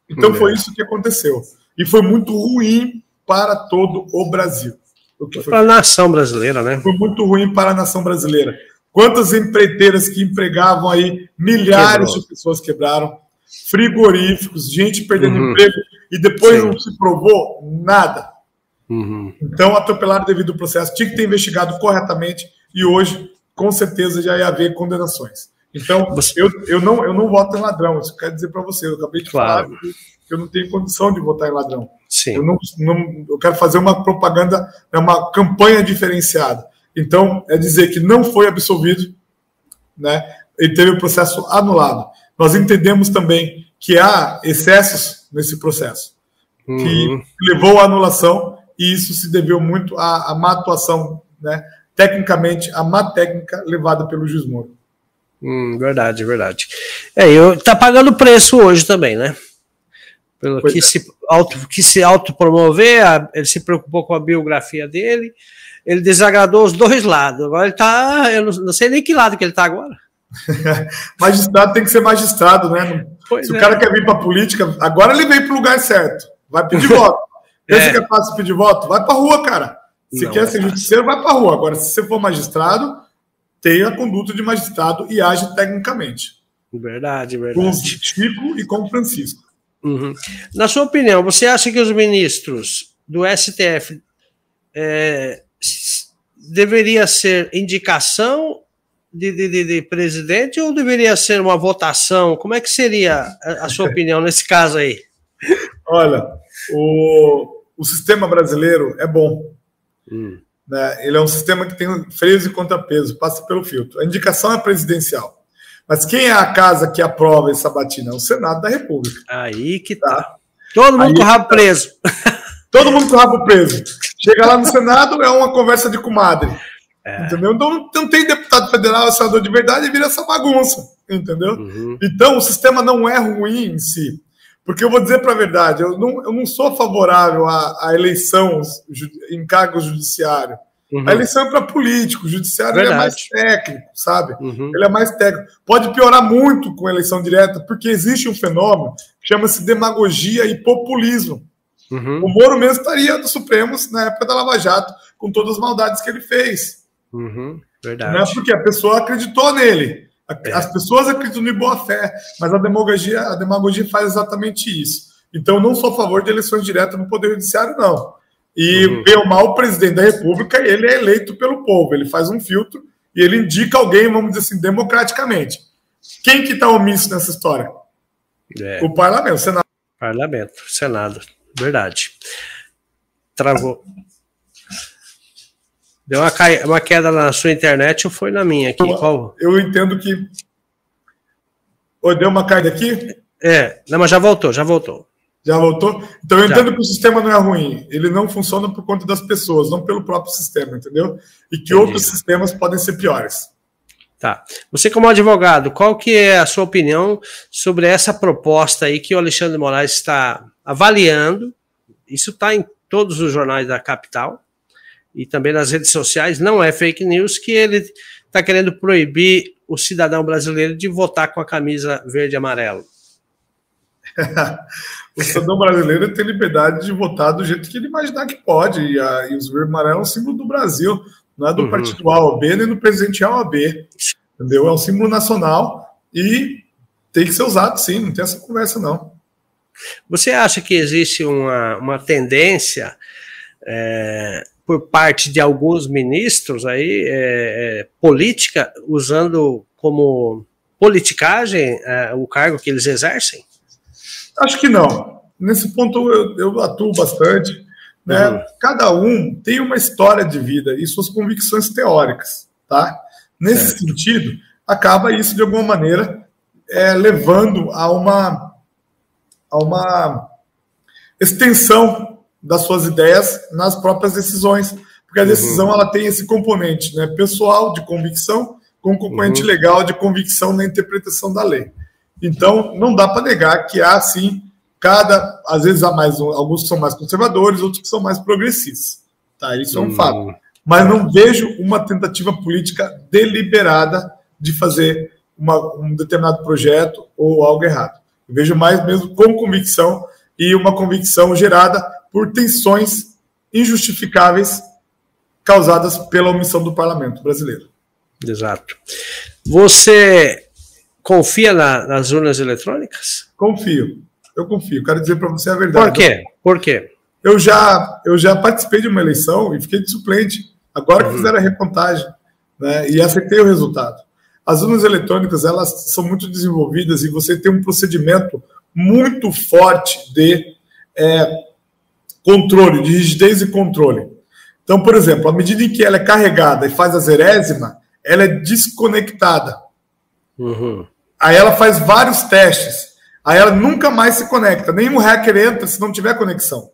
Speaker 2: Então uhum. foi isso que aconteceu. E foi muito ruim para todo o Brasil.
Speaker 1: O foi para a nação brasileira, né?
Speaker 2: Foi muito ruim para a nação brasileira. Quantas empreiteiras que empregavam aí milhares Quebrou. de pessoas quebraram, frigoríficos, gente perdendo uhum. emprego e depois Sim. não se provou nada. Uhum. Então, atropelaram devido ao processo, tinha que ter investigado corretamente e hoje, com certeza, já ia haver condenações. Então, você... eu, eu, não, eu não voto em ladrão, isso quero dizer para você. Eu acabei de claro. falar que eu não tenho condição de votar em ladrão. Sim. Eu, não, não, eu quero fazer uma propaganda, é uma campanha diferenciada. Então, é dizer que não foi absolvido, né? ele teve o processo anulado. Nós entendemos também que há excessos nesse processo, uhum. que levou à anulação, e isso se deveu muito à, à má atuação, né? tecnicamente, à má técnica levada pelo juiz Moro.
Speaker 1: Hum, verdade, verdade. É, eu, tá pagando preço hoje também, né? Pelo que, é. se auto, que se autopromover, ele se preocupou com a biografia dele, ele desagradou os dois lados. Agora ele tá. Eu não, sei nem que lado que ele tá agora.
Speaker 2: magistrado tem que ser magistrado, né? Pois Se é. o cara quer vir para política, agora ele vem para o lugar certo. Vai pedir voto. Pensa é. que é fácil pedir voto? Vai para rua, cara. Se não, quer é ser justiceiro, vai para rua. Agora, se você for magistrado, tenha a conduta de magistrado e age tecnicamente.
Speaker 1: Verdade, verdade.
Speaker 2: Com o Chico e com o Francisco.
Speaker 1: Uhum. Na sua opinião, você acha que os ministros do STF é, deveria ser indicação de, de, de, presidente ou deveria ser uma votação? Como é que seria a, a sua opinião nesse caso aí?
Speaker 2: Olha, o, o sistema brasileiro é bom. Hum. Né? Ele é um sistema que tem freios e contrapeso, passa pelo filtro. A indicação é presidencial. Mas quem é a casa que aprova essa batina? É o Senado da República.
Speaker 1: Aí que tá. tá. Todo mundo Aí com o rabo tá. preso.
Speaker 2: Todo mundo com o rabo preso. Chega lá no Senado, é uma conversa de comadre. É. Entendeu? Então não tem deputado federal, senador de verdade, e vira essa bagunça. Entendeu? Uhum. Então o sistema não é ruim em si. Porque eu vou dizer para a verdade, eu não, eu não sou favorável à, à eleição em cargos judiciários. Uhum. A eleição é para político, o judiciário é mais técnico, sabe? Uhum. Ele é mais técnico. Pode piorar muito com a eleição direta, porque existe um fenômeno que chama-se demagogia e populismo. Uhum. O Moro mesmo estaria no Supremo na época da Lava Jato, com todas as maldades que ele fez.
Speaker 1: Uhum. Verdade.
Speaker 2: Não é porque a pessoa acreditou nele. É. As pessoas acreditam em boa fé, mas a demagogia, a demagogia faz exatamente isso. Então, não sou a favor de eleições diretas no Poder Judiciário, não. E, uhum. bem ou mal, o presidente da República, ele é eleito pelo povo, ele faz um filtro e ele indica alguém, vamos dizer assim, democraticamente. Quem que está omisso nessa história? É. O parlamento, o Senado.
Speaker 1: Parlamento, Senado, verdade. Travou. Deu uma, uma queda na sua internet ou foi na minha aqui?
Speaker 2: Eu, Qual? eu entendo que. Ou deu uma queda aqui?
Speaker 1: É, não, mas já voltou, já voltou.
Speaker 2: Já voltou? Então eu entendo Já. que o sistema não é ruim. Ele não funciona por conta das pessoas, não pelo próprio sistema, entendeu? E que Entendi. outros sistemas podem ser piores.
Speaker 1: Tá. Você como advogado, qual que é a sua opinião sobre essa proposta aí que o Alexandre Moraes está avaliando? Isso está em todos os jornais da capital e também nas redes sociais. Não é fake news que ele está querendo proibir o cidadão brasileiro de votar com a camisa verde e amarelo.
Speaker 2: o cidadão brasileiro tem liberdade de votar do jeito que ele imaginar que pode. E, a, e os verde amarelo é um símbolo do Brasil, não é do uhum. partido A ou B, nem do presidente A ou B. Entendeu? É um símbolo nacional e tem que ser usado, sim, não tem essa conversa, não.
Speaker 1: Você acha que existe uma, uma tendência é, por parte de alguns ministros aí, é, é, política, usando como politicagem é, o cargo que eles exercem?
Speaker 2: Acho que não. Nesse ponto eu, eu atuo bastante. Né? Uhum. Cada um tem uma história de vida e suas convicções teóricas. Tá? Nesse certo. sentido, acaba isso de alguma maneira é, levando a uma, a uma extensão das suas ideias nas próprias decisões, porque a uhum. decisão uhum. ela tem esse componente né, pessoal de convicção com um componente uhum. legal de convicção na interpretação da lei. Então, não dá para negar que há, sim, cada, às vezes há mais, alguns que são mais conservadores, outros que são mais progressistas. Tá? Isso é um hum. fato. Mas não vejo uma tentativa política deliberada de fazer uma, um determinado projeto ou algo errado. Eu vejo mais mesmo com convicção e uma convicção gerada por tensões injustificáveis causadas pela omissão do parlamento brasileiro.
Speaker 1: Exato. Você confia na, nas urnas eletrônicas?
Speaker 2: Confio. Eu confio. Quero dizer para você a verdade.
Speaker 1: Por quê? Por quê?
Speaker 2: Eu já, eu já participei de uma eleição e fiquei de suplente. Agora uhum. que fizeram a recontagem, né? E aceitei o resultado. As urnas eletrônicas elas são muito desenvolvidas e você tem um procedimento muito forte de é, controle, de rigidez e controle. Então, por exemplo, à medida em que ela é carregada e faz a zerésima, ela é desconectada. Uhum. Aí ela faz vários testes. Aí ela nunca mais se conecta. Nenhum hacker entra se não tiver conexão.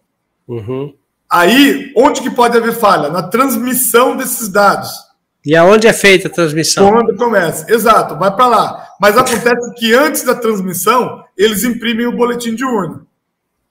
Speaker 2: Uhum. Aí, onde que pode haver falha? Na transmissão desses dados.
Speaker 1: E aonde é feita a transmissão?
Speaker 2: Quando começa. Exato, vai para lá. Mas acontece que antes da transmissão, eles imprimem o boletim de urna.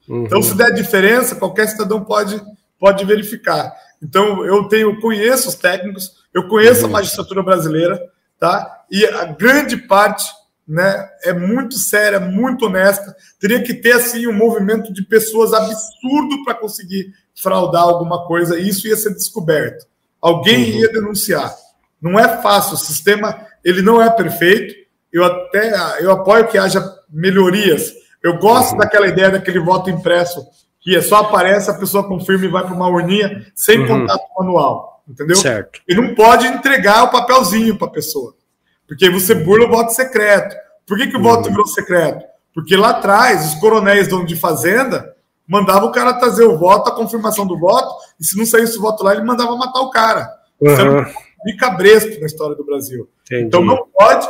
Speaker 2: Uhum. Então, se der diferença, qualquer cidadão pode, pode verificar. Então, eu tenho, conheço os técnicos, eu conheço uhum. a magistratura brasileira, tá? E a grande parte né, é muito séria, muito honesta. Teria que ter assim um movimento de pessoas absurdo para conseguir fraudar alguma coisa. E isso ia ser descoberto. Alguém uhum. ia denunciar. Não é fácil, o sistema ele não é perfeito. Eu até eu apoio que haja melhorias. Eu gosto uhum. daquela ideia daquele voto impresso, que é só aparece, a pessoa confirma e vai para uma urninha sem uhum. contato manual. Entendeu?
Speaker 1: Certo.
Speaker 2: E não pode entregar o papelzinho para a pessoa. Porque você burla o voto secreto. Por que, que o uhum. voto virou secreto? Porque lá atrás, os coronéis donos de fazenda mandavam o cara trazer o voto, a confirmação do voto, e se não saísse o voto lá, ele mandava matar o cara. Uhum. Isso é um cabresto na história do Brasil. Entendi. Então não pode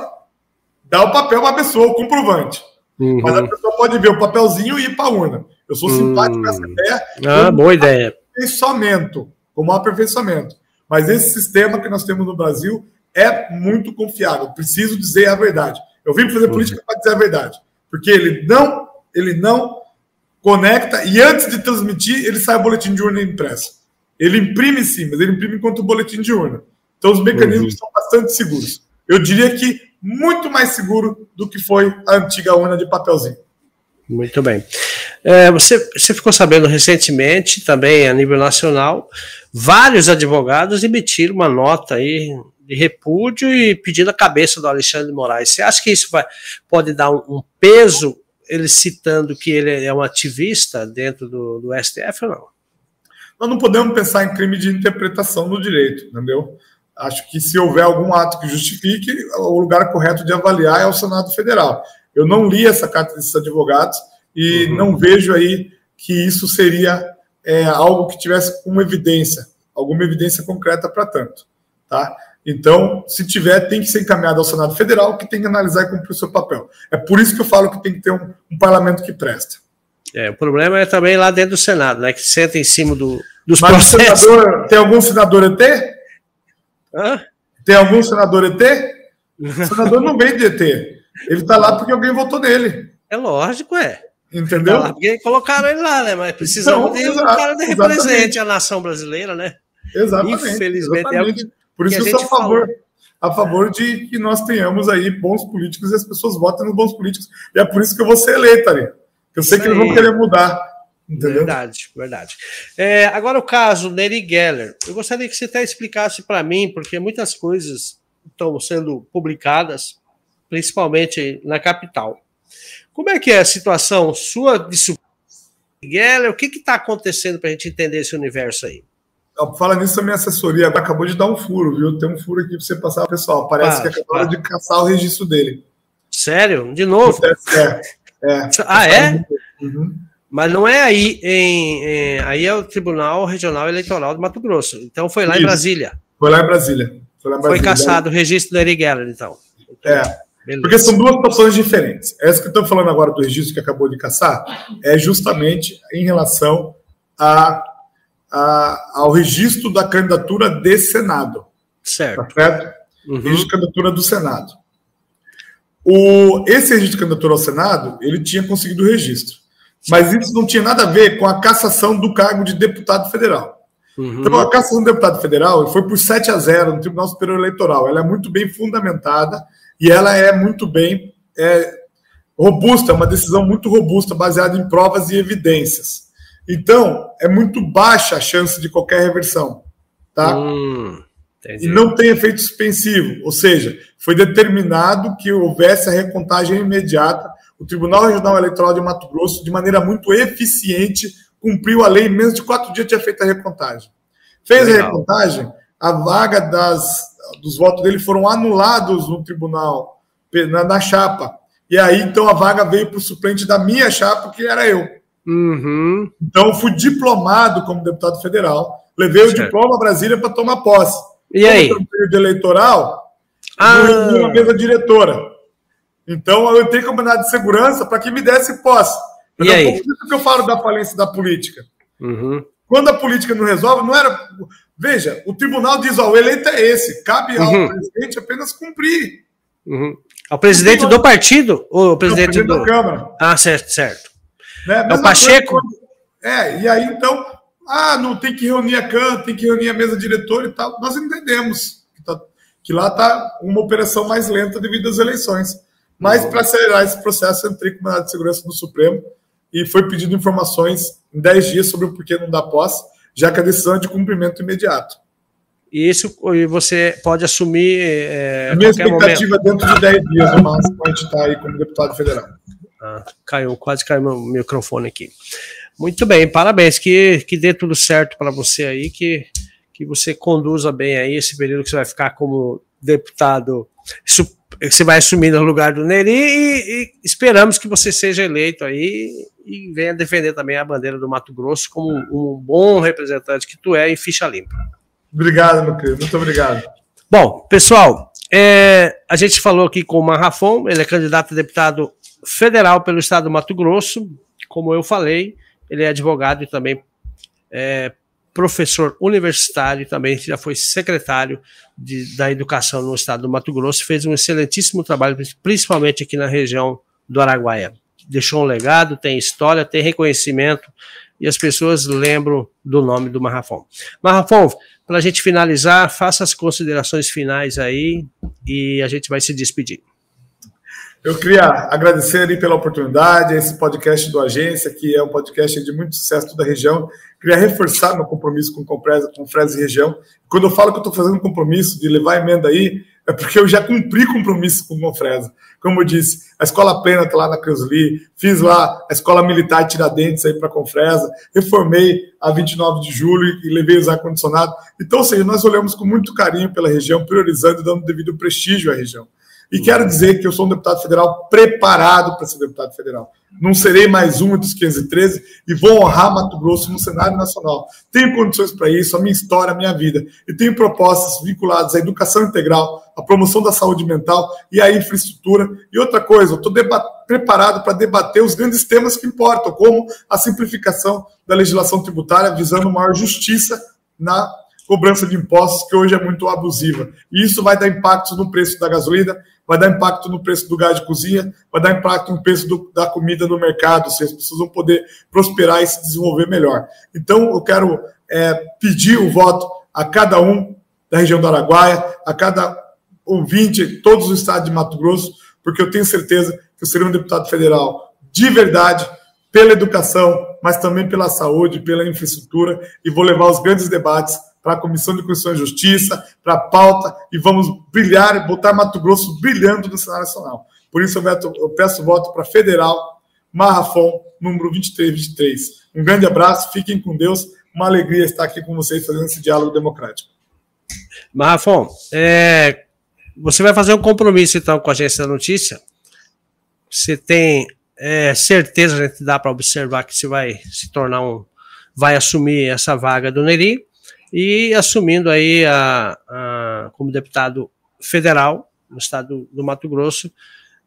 Speaker 2: dar o papel para a pessoa, o comprovante. Uhum. Mas a pessoa pode ver o papelzinho e ir para a urna. Eu sou simpático nessa uhum. ideia.
Speaker 1: Ah, boa ideia.
Speaker 2: Aperfeiçoamento, como aperfeiçoamento. Mas esse sistema que nós temos no Brasil é muito confiável. Preciso dizer a verdade. Eu vim fazer política uhum. para dizer a verdade. Porque ele não, ele não conecta e antes de transmitir, ele sai o boletim de urna impresso. Ele imprime sim, mas ele imprime enquanto o boletim de urna. Então os mecanismos uhum. são bastante seguros. Eu diria que muito mais seguro do que foi a antiga urna de papelzinho.
Speaker 1: Muito bem. É, você, você ficou sabendo recentemente, também a nível nacional, vários advogados emitiram uma nota aí de repúdio e pedindo a cabeça do Alexandre de Moraes. Você acha que isso vai, pode dar um, um peso, ele citando que ele é um ativista dentro do, do STF ou não?
Speaker 2: Nós não podemos pensar em crime de interpretação no direito, entendeu? Acho que se houver algum ato que justifique, o lugar correto de avaliar é o Senado Federal. Eu não li essa carta desses advogados e uhum. não vejo aí que isso seria é, algo que tivesse uma evidência, alguma evidência concreta para tanto. Tá? Então, se tiver, tem que ser encaminhado ao Senado Federal, que tem que analisar e cumprir o seu papel. É por isso que eu falo que tem que ter um, um parlamento que presta.
Speaker 1: É, o problema é também lá dentro do Senado, né? Que senta em cima do, dos
Speaker 2: Mas processos. Senador, tem algum senador ET? Hã? Tem algum senador ET? O senador não vem de ET. Ele está lá porque alguém votou nele.
Speaker 1: É lógico, é.
Speaker 2: Entendeu? Tá
Speaker 1: porque colocaram ele lá, né? Mas precisamos então, de um cara que represente a nação brasileira, né?
Speaker 2: Exatamente.
Speaker 1: Infelizmente,
Speaker 2: é exatamente. É por isso que, eu sou a favor, a favor de que nós tenhamos aí bons políticos e as pessoas votem nos bons políticos. E é por isso que eu vou ser eleito, ali. Eu sei isso que eles vão querer mudar. Entendeu?
Speaker 1: Verdade, verdade. É, agora o caso Neri Geller. Eu gostaria que você até explicasse para mim, porque muitas coisas estão sendo publicadas, principalmente na capital. Como é que é a situação sua de Geller? O que está acontecendo para a gente entender esse universo aí?
Speaker 2: Fala nisso, a minha assessoria acabou de dar um furo, viu? Tem um furo aqui para você passar, pessoal. Parece que acabaram ah. de caçar o registro dele.
Speaker 1: Sério? De novo?
Speaker 2: É. é.
Speaker 1: Ah, é? Uhum. Mas não é aí em, em, Aí é o Tribunal Regional Eleitoral de Mato Grosso. Então foi lá Isso. em Brasília.
Speaker 2: Foi lá em Brasília. Foi, lá em
Speaker 1: Brasília. foi caçado o registro do Eric Geller, então.
Speaker 2: É. Beleza. Porque são duas situações diferentes. Essa que eu estou falando agora do registro que acabou de caçar é justamente em relação a a, ao registro da candidatura de Senado.
Speaker 1: Certo. Tá
Speaker 2: certo? Uhum. Registro de candidatura do Senado. O, esse registro de candidatura ao Senado, ele tinha conseguido o registro. Mas isso não tinha nada a ver com a cassação do cargo de deputado federal. Uhum. Então, a cassação do deputado federal foi por 7 a 0 no Tribunal Superior Eleitoral. Ela é muito bem fundamentada e ela é muito bem é, robusta, uma decisão muito robusta, baseada em provas e evidências. Então, é muito baixa a chance de qualquer reversão. Tá? Hum, e não tem efeito suspensivo, ou seja, foi determinado que houvesse a recontagem imediata. O Tribunal Regional Eleitoral de Mato Grosso, de maneira muito eficiente, cumpriu a lei, em menos de quatro dias tinha feito a recontagem. Fez Legal. a recontagem, a vaga das, dos votos dele foram anulados no tribunal, na, na chapa. E aí, então, a vaga veio para o suplente da minha chapa, que era eu.
Speaker 1: Uhum.
Speaker 2: Então, fui diplomado como deputado federal, levei certo. o diploma a Brasília para tomar posse.
Speaker 1: E como aí?
Speaker 2: período eleitoral,
Speaker 1: ah.
Speaker 2: uma mesa diretora. Então, eu entrei como de segurança para que me desse posse.
Speaker 1: E aí? Por
Speaker 2: isso que eu falo da falência da política.
Speaker 1: Uhum.
Speaker 2: Quando a política não resolve, não era. Veja, o tribunal diz: ó, o eleito é esse, cabe ao uhum. presidente apenas cumprir.
Speaker 1: Uhum. Ao presidente do partido? Ou o presidente,
Speaker 2: não, presidente do... da Câmara.
Speaker 1: Ah, certo, certo.
Speaker 2: Né?
Speaker 1: É o Pacheco? Coisa,
Speaker 2: é, e aí então, ah, não tem que reunir a CAN, tem que reunir a mesa diretora e tal. Nós entendemos que, tá, que lá está uma operação mais lenta devido às eleições. Mas para acelerar esse processo, eu entrei com o de segurança do Supremo e foi pedindo informações em 10 dias sobre o porquê não dá posse, já que a decisão é de cumprimento imediato.
Speaker 1: E isso você pode assumir. É,
Speaker 2: a minha expectativa momento. dentro de 10 dias, no máximo, a gente está aí como deputado federal.
Speaker 1: Ah, caiu, quase caiu meu microfone aqui. Muito bem, parabéns. Que, que dê tudo certo para você aí, que, que você conduza bem aí esse período que você vai ficar como deputado. Você vai assumir no lugar do Neri e, e esperamos que você seja eleito aí e venha defender também a bandeira do Mato Grosso como um bom representante que tu é em ficha limpa.
Speaker 2: Obrigado, meu querido. Muito obrigado.
Speaker 1: Bom, pessoal, é, a gente falou aqui com o Marrafon, ele é candidato a deputado federal pelo estado do Mato Grosso. Como eu falei, ele é advogado e também é, professor universitário, também já foi secretário de, da educação no estado do Mato Grosso, fez um excelentíssimo trabalho, principalmente aqui na região do Araguaia. Deixou um legado, tem história, tem reconhecimento e as pessoas lembram do nome do Marrafon. Marrafon, para a gente finalizar, faça as considerações finais aí e a gente vai se despedir.
Speaker 2: Eu queria agradecer ali pela oportunidade, esse podcast do Agência, que é um podcast de muito sucesso toda a região. Queria reforçar meu compromisso com Confresa, com Fresa e região. Quando eu falo que estou fazendo compromisso de levar a emenda aí, é porque eu já cumpri compromisso com o Confresa. Como eu disse, a escola plena está lá na Creusli, fiz lá a escola militar Tiradentes aí para Confresa, reformei a 29 de julho e levei os ar-condicionado. Então, ou seja, nós olhamos com muito carinho pela região, priorizando e dando devido prestígio à região. E quero dizer que eu sou um deputado federal preparado para ser deputado federal. Não serei mais um dos 513 e vou honrar Mato Grosso no cenário nacional. Tenho condições para isso, a minha história, a minha vida. E tenho propostas vinculadas à educação integral, à promoção da saúde mental e à infraestrutura. E outra coisa, eu estou preparado para debater os grandes temas que importam, como a simplificação da legislação tributária visando maior justiça na cobrança de impostos, que hoje é muito abusiva. E isso vai dar impacto no preço da gasolina, vai dar impacto no preço do gás de cozinha, vai dar impacto no preço do, da comida no mercado, se as pessoas vão poder prosperar e se desenvolver melhor. Então, eu quero é, pedir o voto a cada um da região do Araguaia, a cada ouvinte, todos os estados de Mato Grosso, porque eu tenho certeza que eu serei um deputado federal de verdade, pela educação, mas também pela saúde, pela infraestrutura, e vou levar os grandes debates para a Comissão de Constituição e Justiça, para a pauta, e vamos brilhar e botar Mato Grosso brilhando no cenário nacional. Por isso, eu, veto, eu peço voto para Federal Marrafon, número 2323. Um grande abraço, fiquem com Deus. Uma alegria estar aqui com vocês fazendo esse diálogo democrático.
Speaker 1: Marrafon, é, você vai fazer um compromisso então com a Agência da Notícia? Você tem é, certeza, a gente dá para observar que você vai se tornar um. vai assumir essa vaga do Neri e assumindo aí a, a como deputado federal no estado do Mato Grosso,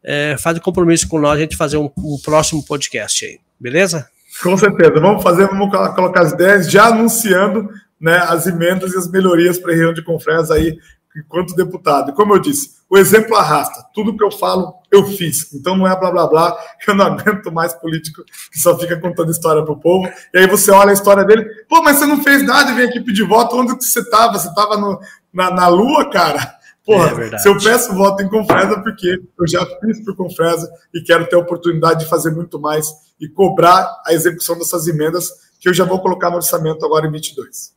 Speaker 1: é, faz o compromisso com nós a gente fazer um, um, próximo podcast aí, beleza?
Speaker 2: Com certeza, vamos fazer, vamos colocar as ideias, já anunciando né, as emendas e as melhorias para a região de Confresa aí enquanto deputado. E como eu disse, o exemplo arrasta. Tudo que eu falo, eu fiz. Então não é blá blá blá. Eu não aguento mais político que só fica contando história pro povo. E aí você olha a história dele, pô, mas você não fez nada e vem aqui pedir voto. Onde que você estava? Você estava na, na lua, cara? Porra, é se eu peço voto em Confresa, porque eu já fiz por Confresa e quero ter a oportunidade de fazer muito mais e cobrar a execução dessas emendas que eu já vou colocar no orçamento agora em 22.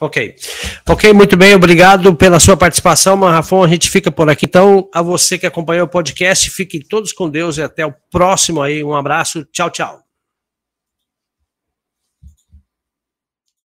Speaker 1: Ok. Ok, muito bem, obrigado pela sua participação, Marrafon. A gente fica por aqui. Então, a você que acompanhou o podcast, fiquem todos com Deus e até o próximo aí. Um abraço. Tchau, tchau.